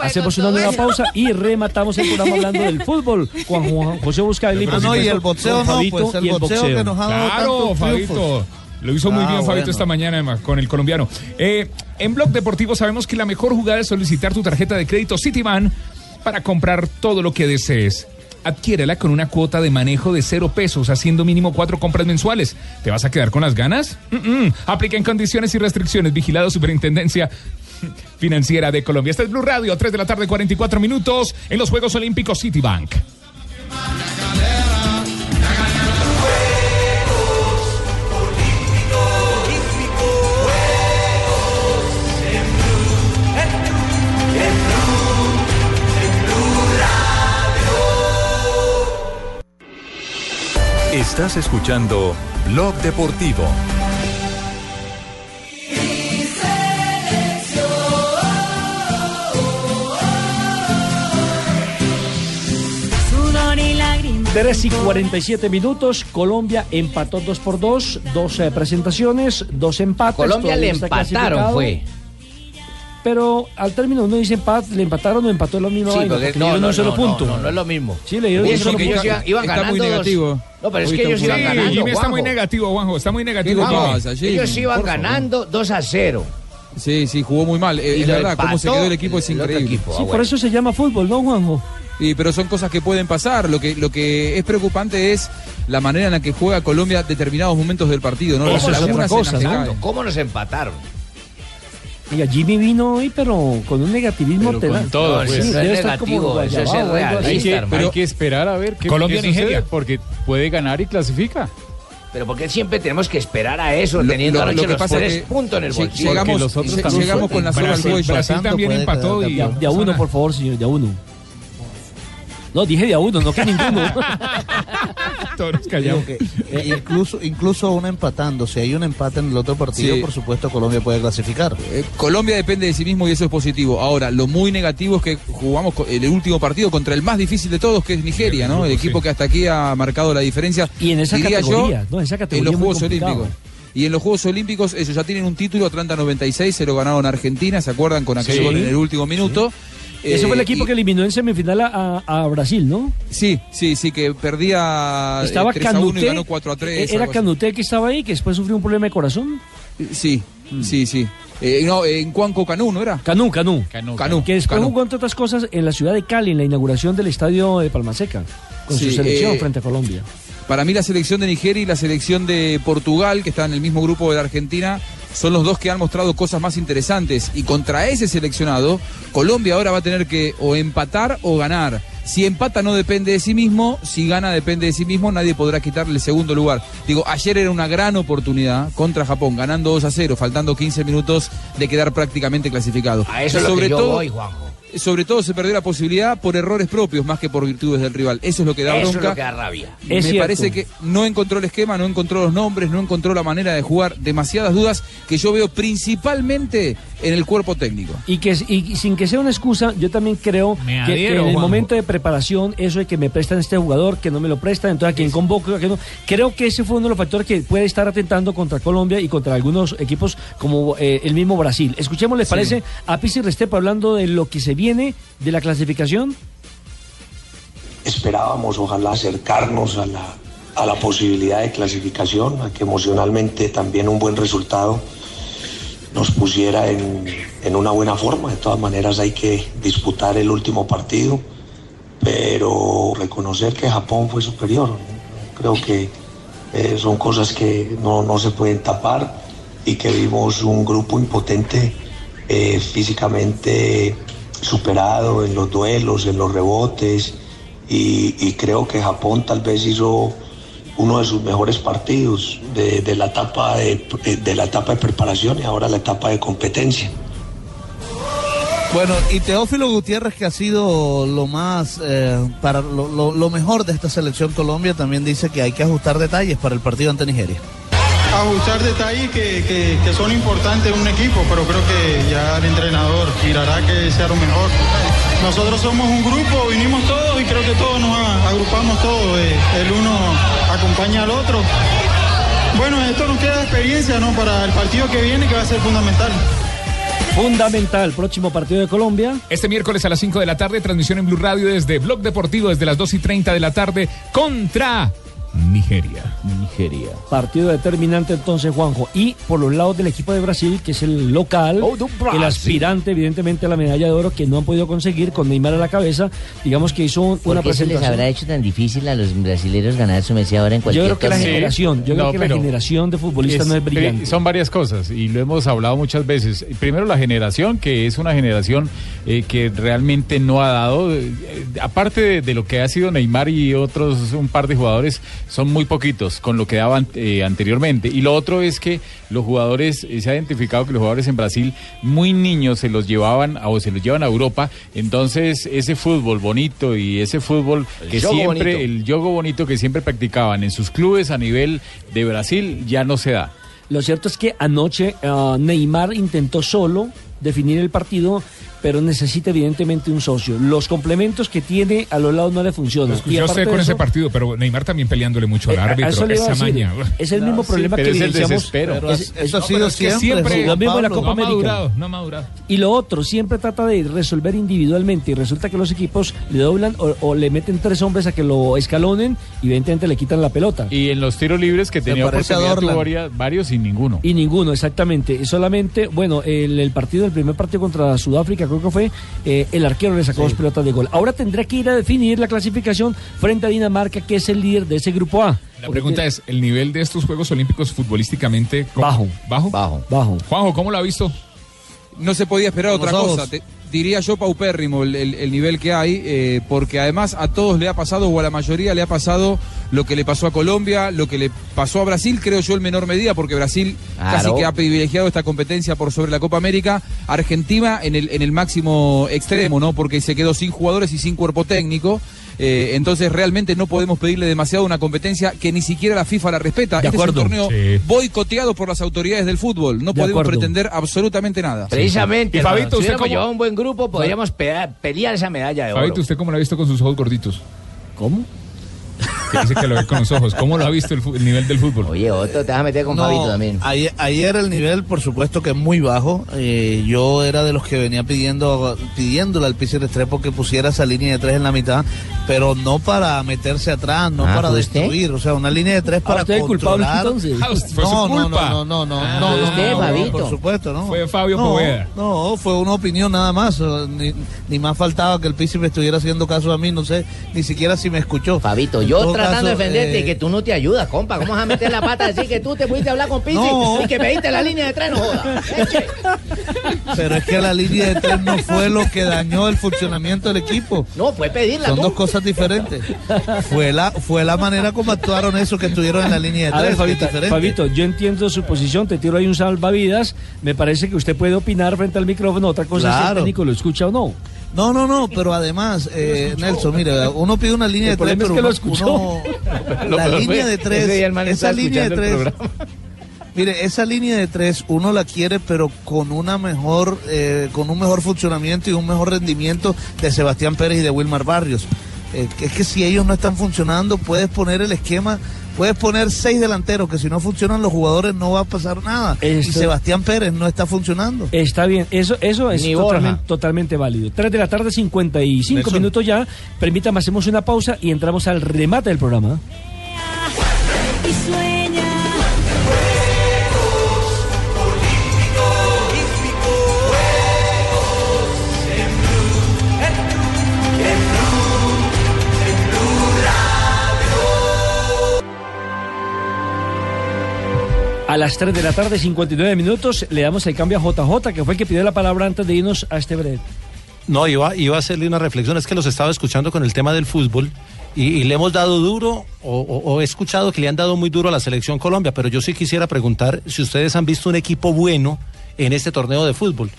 Hacemos una nueva pausa y rematamos el programa hablando del fútbol. Juan, Juan José Buscaeli. Pero no, y el boxeo no, pues, el boxeo que nos ha dado Claro, triunfos. Lo hizo muy Ah, bien Fabito bueno. esta mañana además, con el colombiano. Eh, en Blog Deportivo sabemos que la mejor jugada es solicitar tu tarjeta de crédito Citibank para comprar todo lo que desees. Adquiérela con una cuota de manejo de cero pesos, haciendo mínimo cuatro compras mensuales. ¿Te vas a quedar con las ganas? Mm, mm. Aplica en condiciones y restricciones. Vigilado Superintendencia Financiera de Colombia. Este es Blue Radio, 3 de la tarde, 44 minutos, en los Juegos Olímpicos Citibank. Estás escuchando Blog Deportivo. Sudor y lágrimas. 3 y 47 minutos, Colombia empató 2 por 2, dos eh, presentaciones, dos empates. Colombia le empataron, fue. Pero al término uno dice empat, le empataron o empató la misma Sí, vaina, porque no, le dieron no, un solo no, punto. no, no es lo mismo. Sí, le dieron un solo que ellos punto. iban, iban Está ganando muy dos- negativo. No, pero es que ellos iban Sí, ganando. Jimmy está Juanjo. muy negativo, Juanjo. Está muy negativo. ¿Qué le Jimmy. Ellos iban Por favor. ganando 2 a 0. Sí, sí, jugó muy mal. Eh, es lo verdad, cómo se quedó el equipo es increíble. equipo. Sí, por eso se llama fútbol, ¿no, Juanjo? Sí, pero son cosas que pueden pasar. Lo que, lo que es preocupante es la manera en la que juega Colombia determinados momentos del partido. ¿no? Eso Las cosa, ¿no? ¿Cómo nos empataron? Oiga, Jimmy vino hoy, pero con un negativismo Pero tenaz. con todo, pues. Es como eso. Hay que, hay que esperar a ver qué, Colombia, qué sucede, Nigeria. porque puede ganar y clasifica. Pero porque siempre tenemos que esperar a eso, Lo- teniendo lo- anoche lo que los pasa es tres que puntos en el lleg- bolsillo. llegamos, los otros lleg- también llegamos con la soga al Brasil, también empató y... De, a- de a uno, por favor, señor, de a uno. No, dije de a uno, no que ninguno. Todos nos callamos. Digo que, eh, incluso, incluso aún empatando, si hay un empate en el otro partido, Sí. por supuesto Colombia puede clasificar. Eh, Colombia depende de sí mismo y eso es positivo. Ahora, lo muy negativo es que jugamos el último partido contra el más difícil de todos, que es Nigeria, ¿no? El equipo que hasta aquí ha marcado la diferencia. Y en esa yo, categoría, ¿no? En esa categoría en los Juegos. Olímpicos. Y en los Juegos Olímpicos ellos ya tienen un título, Atlanta 96, se lo ganaron Argentina, ¿se acuerdan? Con aquel Sí. gol en el último minuto. Ese fue el Eh, equipo y- que eliminó en semifinal a, a- a Brasil, ¿no? Sí, sí, sí, que perdía eh, Estaba 3 a 1 y ganó 4 a 3. eh, Era. Canuté que estaba ahí, que después sufrió un problema de corazón. Sí, sí, sí. Eh, no, en Cuanco Canú, ¿no era? Canú, Canú. Canú. Que después Canú. jugó, entre otras cosas, en la ciudad de Cali, en la inauguración del estadio de Palmaseca, con Sí, su selección eh, frente a Colombia. Para mí la selección de Nigeria y la selección de Portugal, que están en el mismo grupo de la Argentina, son los dos que han mostrado cosas más interesantes. Y contra ese seleccionado, Colombia ahora va a tener que o empatar o ganar. Si empata no depende de sí mismo, si gana depende de sí mismo, nadie podrá quitarle el segundo lugar. Digo, ayer era una gran oportunidad contra Japón, ganando 2 a 0, faltando 15 minutos de quedar prácticamente clasificado. A eso es lo que yo voy, Juanjo. Sobre todo se perdió la posibilidad por errores propios más que por virtudes del rival. Eso es lo que da Eso es bronca. lo que da rabia. Me Es parece que no encontró el esquema, no encontró los nombres, no encontró la manera de jugar. Demasiadas dudas que yo veo principalmente en el cuerpo técnico. Y que y sin que sea una excusa, yo también creo que, en el Juanjo. momento de preparación, eso de que me prestan este jugador, que no me lo prestan, entonces a quien convoco, a quien no. Creo que ese fue uno de los factores que puede estar atentando contra Colombia y contra algunos equipos como eh, el mismo Brasil. Escuchemos, ¿les Sí. parece? A Pizzi Restepo hablando de lo que se viene de la clasificación. esperábamos ojalá acercarnos a la, a la posibilidad de clasificación, a que emocionalmente también un buen resultado nos pusiera en, en una buena forma. De todas maneras hay que disputar el último partido, pero reconocer que Japón fue superior. Creo que eh, son cosas que no, no se pueden tapar y que vimos un grupo impotente eh, físicamente superado en los duelos, en los rebotes y, creo que Japón tal vez hizo uno de sus mejores partidos de, la etapa de, la etapa de preparación y ahora la etapa de competencia. Bueno, y Teófilo Gutiérrez, que ha sido lo más, eh, para lo- lo mejor de esta selección Colombia, también dice que hay que ajustar detalles para el partido ante Nigeria. Ajustar detalles que, que- que son importantes en un equipo, pero creo que ya el entrenador mirará que sea lo mejor. nosotros somos un grupo, vinimos todos y creo que todos nos agrupamos todos. eh, el uno acompaña al otro. Bueno, esto nos queda experiencia ¿no? para el partido que viene que va a ser fundamental. Fundamental, próximo partido de Colombia. Este miércoles a las 5 de la tarde, transmisión en Blue Radio desde Blog Deportivo desde las 2 y 30 de la tarde contra Nigeria. Nigeria. Partido determinante entonces, Juanjo. Y por los lados del equipo de Brasil, que es el local, el aspirante evidentemente a la medalla de oro que no han podido conseguir con Neymar a la cabeza, digamos que hizo un- ¿Por una qué se les presentación. habrá hecho tan difícil a los brasileños ganar su Messi ahora en Yo cualquier creo que la generación, yo creo que la generación de futbolistas no es brillante. Son varias cosas y lo hemos hablado muchas veces. Primero la generación, que es una generación eh, que realmente no ha dado, eh, eh, aparte de, de lo que ha sido Neymar y otros un par de jugadores, son muy poquitos con lo que daban eh, anteriormente. Y lo otro es que los jugadores, eh, se ha identificado que los jugadores en Brasil muy niños se los llevaban a- o se los llevan a Europa. Entonces ese fútbol bonito y ese fútbol El que siempre, bonito. el juego bonito que siempre practicaban en sus clubes a nivel de Brasil ya no se da. Lo cierto es que anoche ah, Neymar intentó solo definir el partido, pero necesita evidentemente un socio. Los complementos que tiene a los lados no le funcionan. Lo Y escuché a aparte usted con ese partido, pero Neymar también peleándole mucho al Eh, árbitro. eso le iba a esa decir. maña. Es el mismo problema pero que es. Pero Es- eso ha sido es siempre. lo mismo en la. Copa no ha América. madurado, no ha madurado. Y lo otro, siempre trata de resolver individualmente y resulta que los equipos le doblan o, o le meten tres hombres a que lo escalonen y evidentemente le quitan la pelota. Y en los tiros libres que tenía oportunidad tuvo varios y ninguno. Y ninguno, exactamente. Y Solamente, bueno, el, el partido, el primer partido contra Sudáfrica, creo que fue, eh, el arquero le sacó dos pelotas de gol. Ahora tendrá que ir a definir la clasificación frente a Dinamarca, que es el líder de ese grupo A. La pregunta es, ¿el nivel de estos Juegos Olímpicos futbolísticamente... ¿cómo? Bajo. ¿Bajo? Bajo. Bajo. Juanjo, ¿cómo lo ha visto? No se podía esperar Con otra cosa. Te- diría yo paupérrimo el, el- el nivel que hay, eh, porque además a todos le ha pasado, o a la mayoría le ha pasado lo que le pasó a Colombia, lo que le pasó a Brasil, creo yo en menor medida, porque Brasil casi que ha privilegiado esta competencia por sobre la Copa América. Argentina en el, en el máximo extremo, ¿no? Porque se quedó sin jugadores y sin cuerpo técnico. Eh, entonces realmente no podemos pedirle demasiado a una competencia que ni siquiera la FIFA la respeta. De este acuerdo. es un torneo Sí. boicoteado por las autoridades del fútbol. No De podemos acuerdo. pretender absolutamente nada. Precisamente, Y Fabito, si ¿usted llevado un buen grupo, podríamos pelear esa medalla de oro. Fabito, ¿usted cómo lo ha visto con sus ojos gorditos? ¿Cómo? Que dice que lo ve con los ojos. ¿Cómo lo ha visto el, nivel del fútbol? Oye, Otto, te vas a meter con No, Fabito también. Ayer, ayer el nivel, por supuesto, que es muy bajo. Eh, yo era de los que venía pidiendo pidiéndole al Pizzi Restrepo que pusiera esa línea de tres en la mitad, pero no para meterse atrás, no Ah, para destruir. O sea, una línea de tres Ah, para usted es culpable, controlar. entonces. Ah, usted- fue su no, no, culpa. no, no, no, no, Ah, no, fue no, usted, no, Fabito. por supuesto, no. Fue Fabio no, Poveda. No, fue una opinión nada más. Ni, ni más faltaba que el Pizzi me estuviera haciendo caso a mí, no sé, ni siquiera si me escuchó. Fabito, yo tratando de defenderte eh, y que tú no te ayudas, compa. ¿Cómo vas a meter la pata así que tú te pudiste hablar con Pizzi No. y que pediste la línea de tres? No jodas. Eche. Pero es que la línea de tres no fue lo que dañó el funcionamiento del equipo. No, fue pedirla Son tú. dos cosas diferentes. Fue la, fue la manera como actuaron esos que estuvieron en la línea de A ver, que es Fabito, yo entiendo su posición, te tiro ahí un salvavidas. Me parece que usted puede opinar frente al micrófono. Otra cosa es si el Claro. técnico lo escucha o no. No, no, no, pero además, eh, Nelson, mire, uno pide una línea El de tres, problema es pero que lo escuchó. uno- Lo la línea de tres, esa línea de tres, mire, esa línea de tres uno la quiere, pero con una mejor, eh, con un mejor funcionamiento y un mejor rendimiento de Sebastián Pérez y de Wilmar Barrios. Eh, es que si ellos no están funcionando, puedes poner el esquema, puedes poner seis delanteros, que si no funcionan los jugadores no va a pasar nada. Y Sebastián Pérez no está funcionando. Está bien, eso, eso es totalmente, totalmente válido. 3 de la tarde, 55 Nelson. minutos ya. Permítame, hacemos una pausa y entramos al remate del programa. y sueña. A las 3 de la tarde, 59 minutos, le damos el cambio a JJ, que fue el que pidió la palabra antes de irnos a este break. No, iba, iba a hacerle una reflexión, es que los estaba escuchando con el tema del fútbol y, le hemos dado duro o, o- o he escuchado que le han dado muy duro a la selección Colombia, pero yo sí quisiera preguntar si ustedes han visto un equipo bueno en este torneo de fútbol.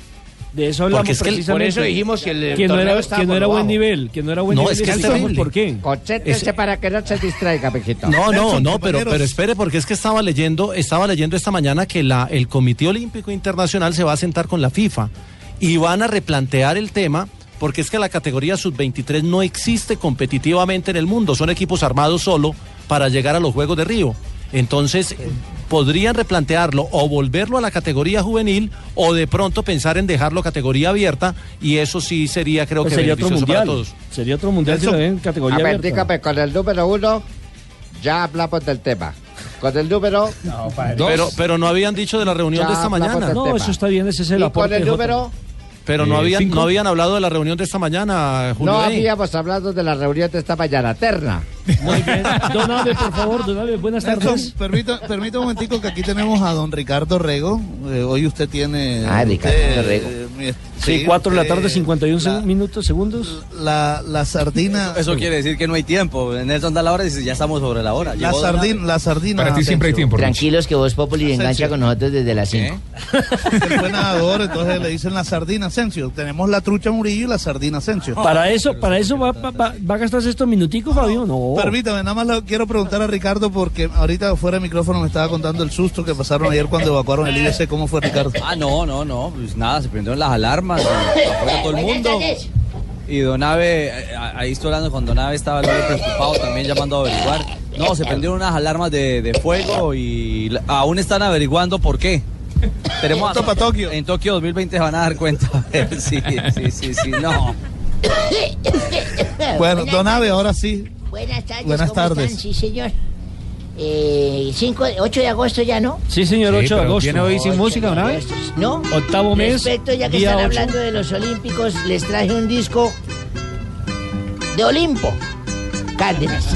De eso hablamos Porque es que el- precisamente. por eso dijimos que el que no era, que no era buen nivel, que no era buen No, nivel. es que es. ¿Por qué? Concéntrese para que no se distraiga, Pejito. No, no, no, pero, pero espere, porque es que estaba leyendo, estaba leyendo esta mañana que la, el Comité Olímpico Internacional se va a sentar con la FIFA y van a replantear el tema porque es que la categoría sub-23 no existe competitivamente en el mundo, son equipos armados solo para llegar a los Juegos de Río. Entonces, podrían replantearlo o volverlo a la categoría juvenil o de pronto pensar en dejarlo categoría abierta y eso sí sería, creo Pues que, sería otro beneficioso mundial. para todos. Sería otro mundial si lo ven en categoría A ver, abierta. dígame, con el número uno ya hablamos del tema. Con el número Pero, pero no habían dicho de la reunión de esta mañana. No, tema. eso está bien, ese es el Y con el número Pero no Eh, habían, cinco. no habían hablado de la reunión de esta mañana, Julio. no Rey. habíamos hablado de la reunión de esta mañana, terna. Muy bien. Don Abe, por favor, Don Abe, buenas Nelson, tardes. permita, permita un momentico que aquí tenemos a don Ricardo Rego. Eh, hoy usted tiene... Ah, Ricardo usted, Rego. eh, Sí, 4 de la tarde, eh, 51 seg- minutos, segundos. La, la sardina... Eso quiere decir que no hay tiempo. Nelson da la hora y dice, ya estamos sobre la hora. La Llegó sardina, la sardina. Para ti siempre hay tiempo, Tranquilos que Voz Populi engancha Asensio. con nosotros desde las 5. Él fue nadador, entonces le dicen la sardina Asensio. Tenemos la trucha Murillo y la sardina Asensio. Para eso, para eso va, va, va- va a gastarse estos minuticos, Fabio. No. Permítame, nada más lo quiero preguntar a Ricardo porque ahorita fuera de micrófono me estaba contando el susto que pasaron ayer cuando evacuaron el IBC. ¿Cómo fue, Ricardo? Ah, no, no, no. Pues nada, se prendieron las alarmas. y afuera todo el mundo. Y Donave, ahí estoy hablando con Donave, estaba preocupado también llamando a averiguar. No, se prendieron unas alarmas de, de fuego y aún están averiguando por qué. Tenemos Punto pa' Tokio. En Tokio 2020 se van a dar cuenta. sí, sí, sí, sí, no. Bueno, Don Ave, ahora sí. Buenas tardes. Buenas ¿cómo tardes. están? Sí, señor. Eh, cinco, 8 de agosto ya, ¿no? Sí, señor, 8 de agosto. ¿Viene hoy sin música, ¿no? agosto. ¿No? Octavo mes, Respecto, ya que están ocho. hablando de los Olímpicos, les traje un disco de Olimpo. Cárdenas.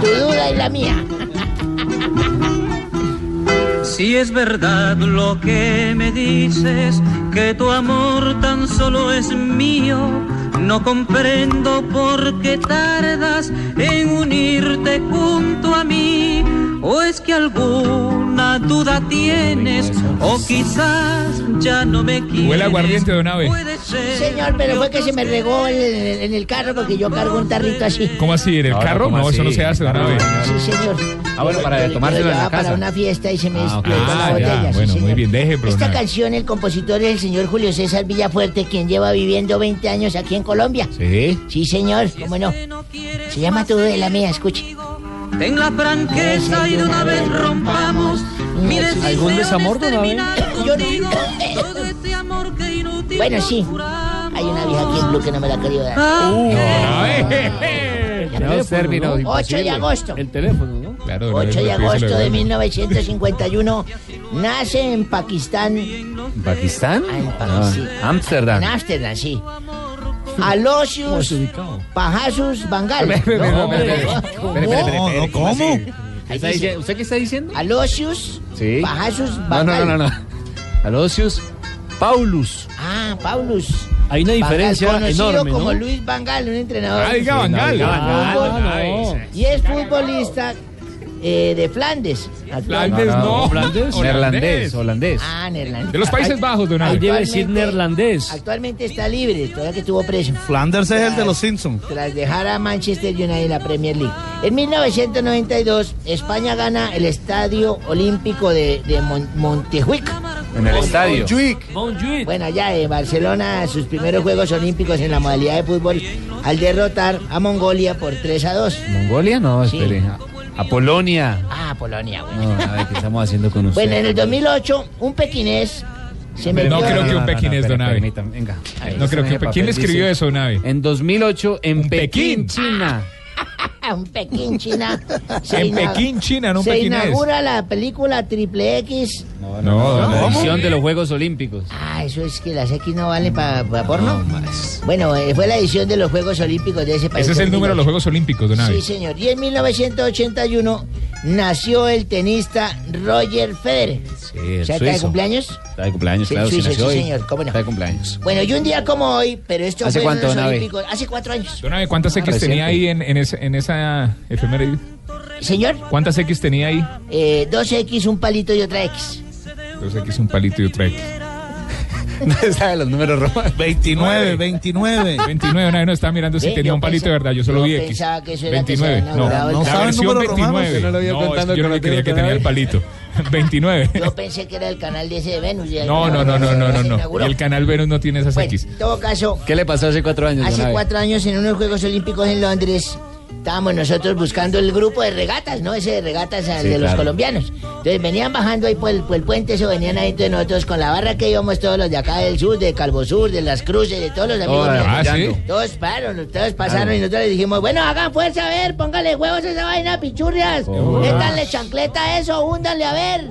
tu duda y la mía. Si es verdad lo que me dices, que tu amor tan solo es mío, no comprendo por qué tardas en unirte junto a mí. O es que alguna duda tienes, o quizás ya no me quieres. Huele aguardiente, don Abe. Señor, pero fue que se me regó en el, en el carro porque yo cargo un tarrito así. ¿Cómo así? ¿En el No, carro? ¿cómo No, eso no se hace, don Claro, Abe. Sí, señor. Ah, bueno, para Yo- yo tomárselo lo en la llevaba para casa. una fiesta y se me Ah, ok. explotó Ah, la ya, botella. sí, bueno, muy señor. bien, deje, pero Esta nada. canción, el compositor es el señor Julio César Villafuerte, quien lleva viviendo 20 años aquí en Colombia. Sí. Sí, señor, cómo no. Se llama Todo de la Mía, escuche. Ten la franqueza y de una vez rompamos. Mi ¿Algún desamor, Don Abe? Yo no. Bueno, sí. Hay una vieja aquí en Blue que no me la ha querido dar. Los términos 8 de agosto. El teléfono, ¿no? Claro, don 8 de agosto de don. 1951 nace en Pakistán, ¿Pakistán? Ah, en Ah, Pakistán. Ámsterdam. en Ámsterdam, sí. Alosius Pajasus Bangal. No, ¿cómo? ¿Usted qué está diciendo? Alosius Sí. Pajasus No, no, Bangal. no, no, no. Alocius Paulus. Ah, Paulus. Hay una diferencia Bangal, conocido enorme, como ¿no? Luis Bangal, un entrenador. Ah, diga Van Gaal. de fútbol, no, no. Y es futbolista eh, de Flandes. actualmente. Flandes no. ¿Holandés? Neerlandés, holandés. Ah, neerlandés. De los Países Bajos, don Ahí debe decir Actualmente- neerlandés. Actualmente está libre, todavía que estuvo preso. Flanders es el de los Simpsons. Tras dejar a Manchester United en la Premier League. En 1992, España gana el Estadio Olímpico de, de Mon- Montejuic. En el estadio. Montjuic. Bueno, allá en Barcelona, sus primeros Juegos Olímpicos en la modalidad de fútbol, al derrotar a Mongolia por 3 a 2. ¿Mongolia? No, Sí. espere. A, a Polonia. Ah, Polonia, bueno. No, a ver, ¿qué estamos haciendo con usted? Bueno, en el 2008, un pequinés se metió... No creo que un pequinés, don Abe. Venga. No creo que. ¿Quién le escribió eso, don Abe? En 2008, en Pekín. China. un Pekín, China. Se En Pekín, China, no un Se inaugura la película Triple X. No, No, don La edición de los Juegos Olímpicos. Ah, eso es que las X no valen para porno. Bueno, eh, fue la edición de los Juegos Olímpicos de ese país. Ese es el número de los Juegos Olímpicos, don Abe. Sí, señor. Y en 1981 nació el tenista Roger Federer. Sí, el ¿O sea, está de suizo. cumpleaños? Está de cumpleaños, Sí, claro. suizo, nació sí, hoy. señor, cómo no. Está de cumpleaños. Bueno, y un día como hoy, pero esto ¿Hace fue cuánto, en los don Abe? Olímpicos, hace cuatro años. Don Abe, ¿cuántas X reciente. tenía ahí en, en, ese- en esa efeméride? Señor, ¿Cuántas X tenía ahí? eh, dos X, un palito y otra X. Dos X, un palito y otra X. No sabe los números romanos. 29, 29. 29, una vez no estaba mirando si tenía yo un palito de verdad, yo solo yo vi X. pensaba que eso era que se 29, había no, la ¿No sabe el versión número romano? 29. Yo no es que yo no lo creía que que tenía el palito. 29. Yo pensé que era el canal de ese de Venus. No, no, no, no, no, no, no. el canal Venus no tiene esas Bueno, X. en todo caso, ¿Qué le pasó hace cuatro años? hace cuatro años en unos Juegos Olímpicos en Londres estábamos nosotros buscando el grupo de regatas, ¿no? Ese de regatas Sí, de los claro. colombianos. Entonces venían bajando ahí por el, por el puente, eso venían ahí entre nosotros con la barra que íbamos todos los de acá del sur, de Calvo Sur, de las Cruces, de todos los amigos. Míos. ah, ¿sí? Todos pararon, todos pasaron y nosotros les dijimos, bueno, hagan fuerza a ver, póngale huevos a esa vaina, pichurrias. Oh. Métanle chancleta a eso, húndanle a ver.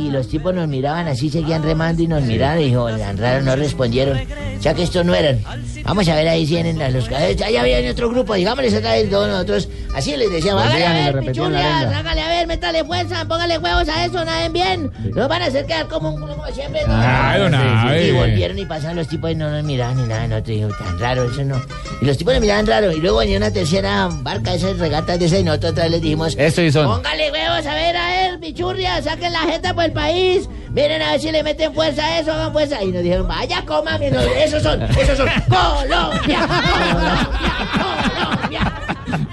Y los tipos nos miraban así, seguían remando y nos miraron y dijo, tan raro, no respondieron. Ya que estos no eran. Vamos a ver ahí si vienen las- los cadetes. Ahí había otro grupo, digámosles otra vez todos nosotros. Así les decíamos, Los hágale a ver, lengua. hágale a ver, métale fuerza, póngale huevos a eso, naden bien. Nos van a hacer quedar como, un- como siempre. ¿no? Ah. Y volvieron y pasaron los tipos y no nos miraban ni nada. Nosotros dijimos, tan raro, eso no. Y los tipos nos miraban raro. Y luego venía una tercera barca, esas regatas de esa, y nosotros otra vez les dijimos, Esto y son. Póngale huevos, a ver, a ver, pichurria, saquen la jeta por el país. Miren a ver si le meten fuerza a eso, hagan fuerza. Y nos dijeron, vaya, coma, mi no, esos son, esos son. Colombia,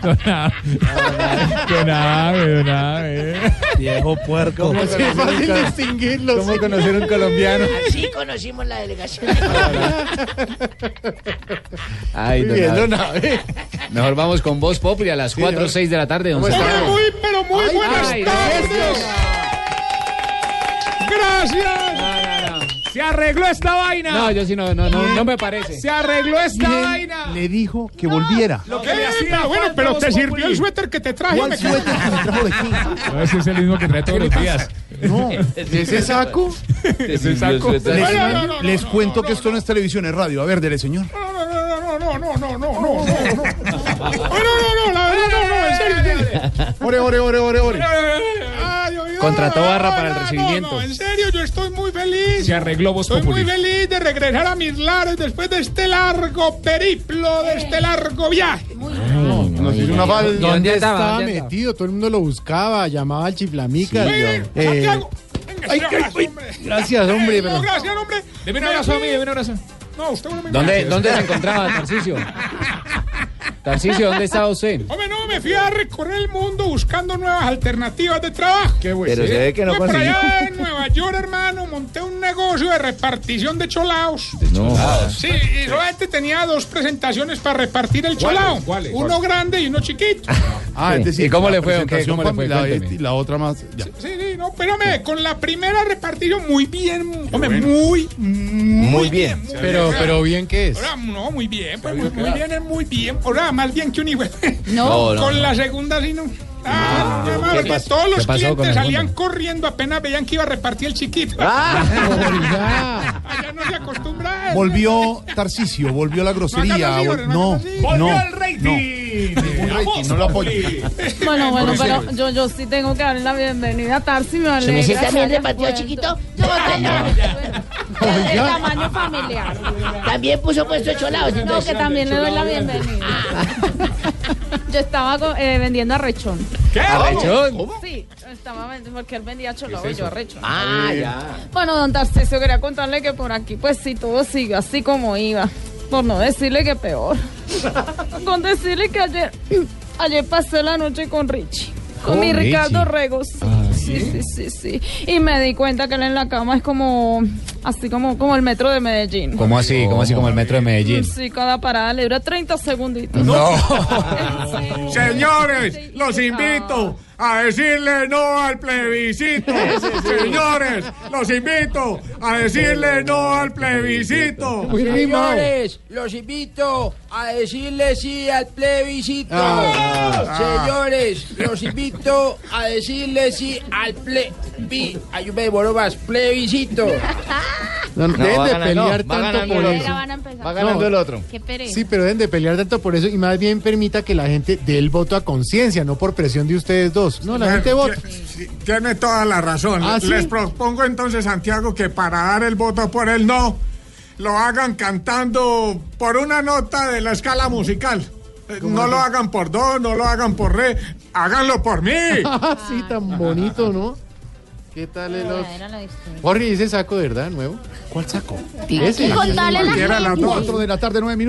Don Abe. Don Abe, don Abe. Viejo puerco. ¿Cómo conocer un col- ¿Cómo conocer un colombiano? Así conocimos la delegación. Ay, Muy don bien, Abe. don Mejor vamos con Voz Populi a las 4 o 6 de la tarde. don Muy, pero muy buenas tardes. Gracias. Se arregló esta vaina. No, yo sí no, no, no, no me parece. Se arregló esta vaina. Le dijo que volviera. Lo que le hacía bueno, pero te sirvió el suéter que te traje. ¿Cuál me suéter que me trajo de qué? No, ese es el mismo que trae todos los días. No, ese saco. Ese saco. Les, No, no, no, no, les no, cuento no, que esto no es televisión, es radio. A ver, dele, señor. No, no, no, no, no, no, no, no, no, no, no, no, no, la verdad, no, no, en serio, en serio. Ore, ore, ore, ore, ore. Ay, Dios mío, Contrató no, barra para el no, recibimiento. No, no, en serio, yo estoy muy feliz. Se arregló Voz Estoy muy feliz de regresar a mis lares después de este largo periplo, de este largo viaje. Nos hizo una falda. ¿Dónde ¿Dónde estaba? estaba ¿Dónde metido? Todo el mundo lo buscaba, llamaba al chiflamica. Eh, Santiago, venga, ay, un ay, ay, hombre. gracias, hombre, No, pero- gracias, hombre. Deme un abrazo a mí, deme un abrazo. No, usted no me ¿Dónde, gracias. ¿Dónde se encontraba, Tarcicio? Tarcicio, ¿dónde estaba usted? Hombre, no, me fui a recorrer el mundo buscando nuevas alternativas de trabajo. Qué bueno. Pero se ve que no Por allá consiguió. en Nueva York, hermano, monté un negocio de repartición de cholaos. No. Sí, y solamente tenía dos presentaciones para repartir el cholao. ¿Cuáles? Uno grande y uno chiquito. Ah, Sí. es decir, ¿Y cómo la le fue, ¿Cómo le fue? familiar Cuénteme. y la otra más. ya. Sí, sí, no, espérame, con la primera repartición muy bien, hombre, muy, muy, bien. muy Pero, bien. pero bien que es. Ahora, no, muy bien, pues muy, muy bien, es muy bien. Ahora, más bien que un hijo. No, no, Con no. la segunda sí no. Ah, no, ¿qué porque pasó? todos los ¿Qué clientes salían corriendo apenas veían que iba a repartir el chiquito. Allá no se acostumbra. Volvió Tarcicio, volvió la grosería. No, no, vol- no, No, no, sí. no. Volvió no. el rating. Ningún rating, no lo apoyo. Bueno, bueno, pero yo, yo sí tengo que darle la bienvenida a Tarsi, me ¿Se me alegra también que haya repartió vuelto. chiquito? El tamaño familiar. También puso puesto cholados. No, que también le doy la bienvenida. Yo estaba eh, vendiendo arrechón. ¿Qué? ¿Arrechón? Sí, estaba vendiendo porque él vendía cholao y yo arrechón. Ah, ya. Bueno, don Tarcisio, quería contarle que por aquí, pues sí, todo sigue así como iba. Por no decirle que peor. Con decirle que ayer, ayer pasé la noche con Richie. Con ¿Con mi Richie? Ricardo Regos. Ah, sí, sí, sí, sí. Y me di cuenta que él en la cama es como, así como, como el metro de Medellín. ¿Cómo así? ¿Cómo así como el metro de Medellín? Sí, cada parada le dura 30 segunditos. Señores, los invito a decirle no al plebiscito. Señores, los invito a decirle no al plebiscito. Señores, los invito a decirle sí al plebiscito. Ah. Señores, los invito a decirle sí al plebi. Ay, yo me demoro más. Plebiscito. No, deben va de pelear tanto por eso. Va ganando el otro. Qué pereza. Sí, pero deben de pelear tanto por eso y más bien permita que la gente dé el voto a conciencia, no por presión de ustedes dos. No, la gente vota. Tiene toda la razón. ¿Ah, sí? Les propongo entonces, Santiago, que para dar el voto por el no, lo hagan cantando por una nota de la escala musical. Eh, No lo hagan por do, no lo hagan por re, háganlo por mí. sí, tan bonito, ¿no? ¿Qué tal el otro? Jorge, ¿y ese saco de verdad nuevo? ¿Cuál saco? Ese. contarle la Cualquiera, las de la tarde, nueve minutos.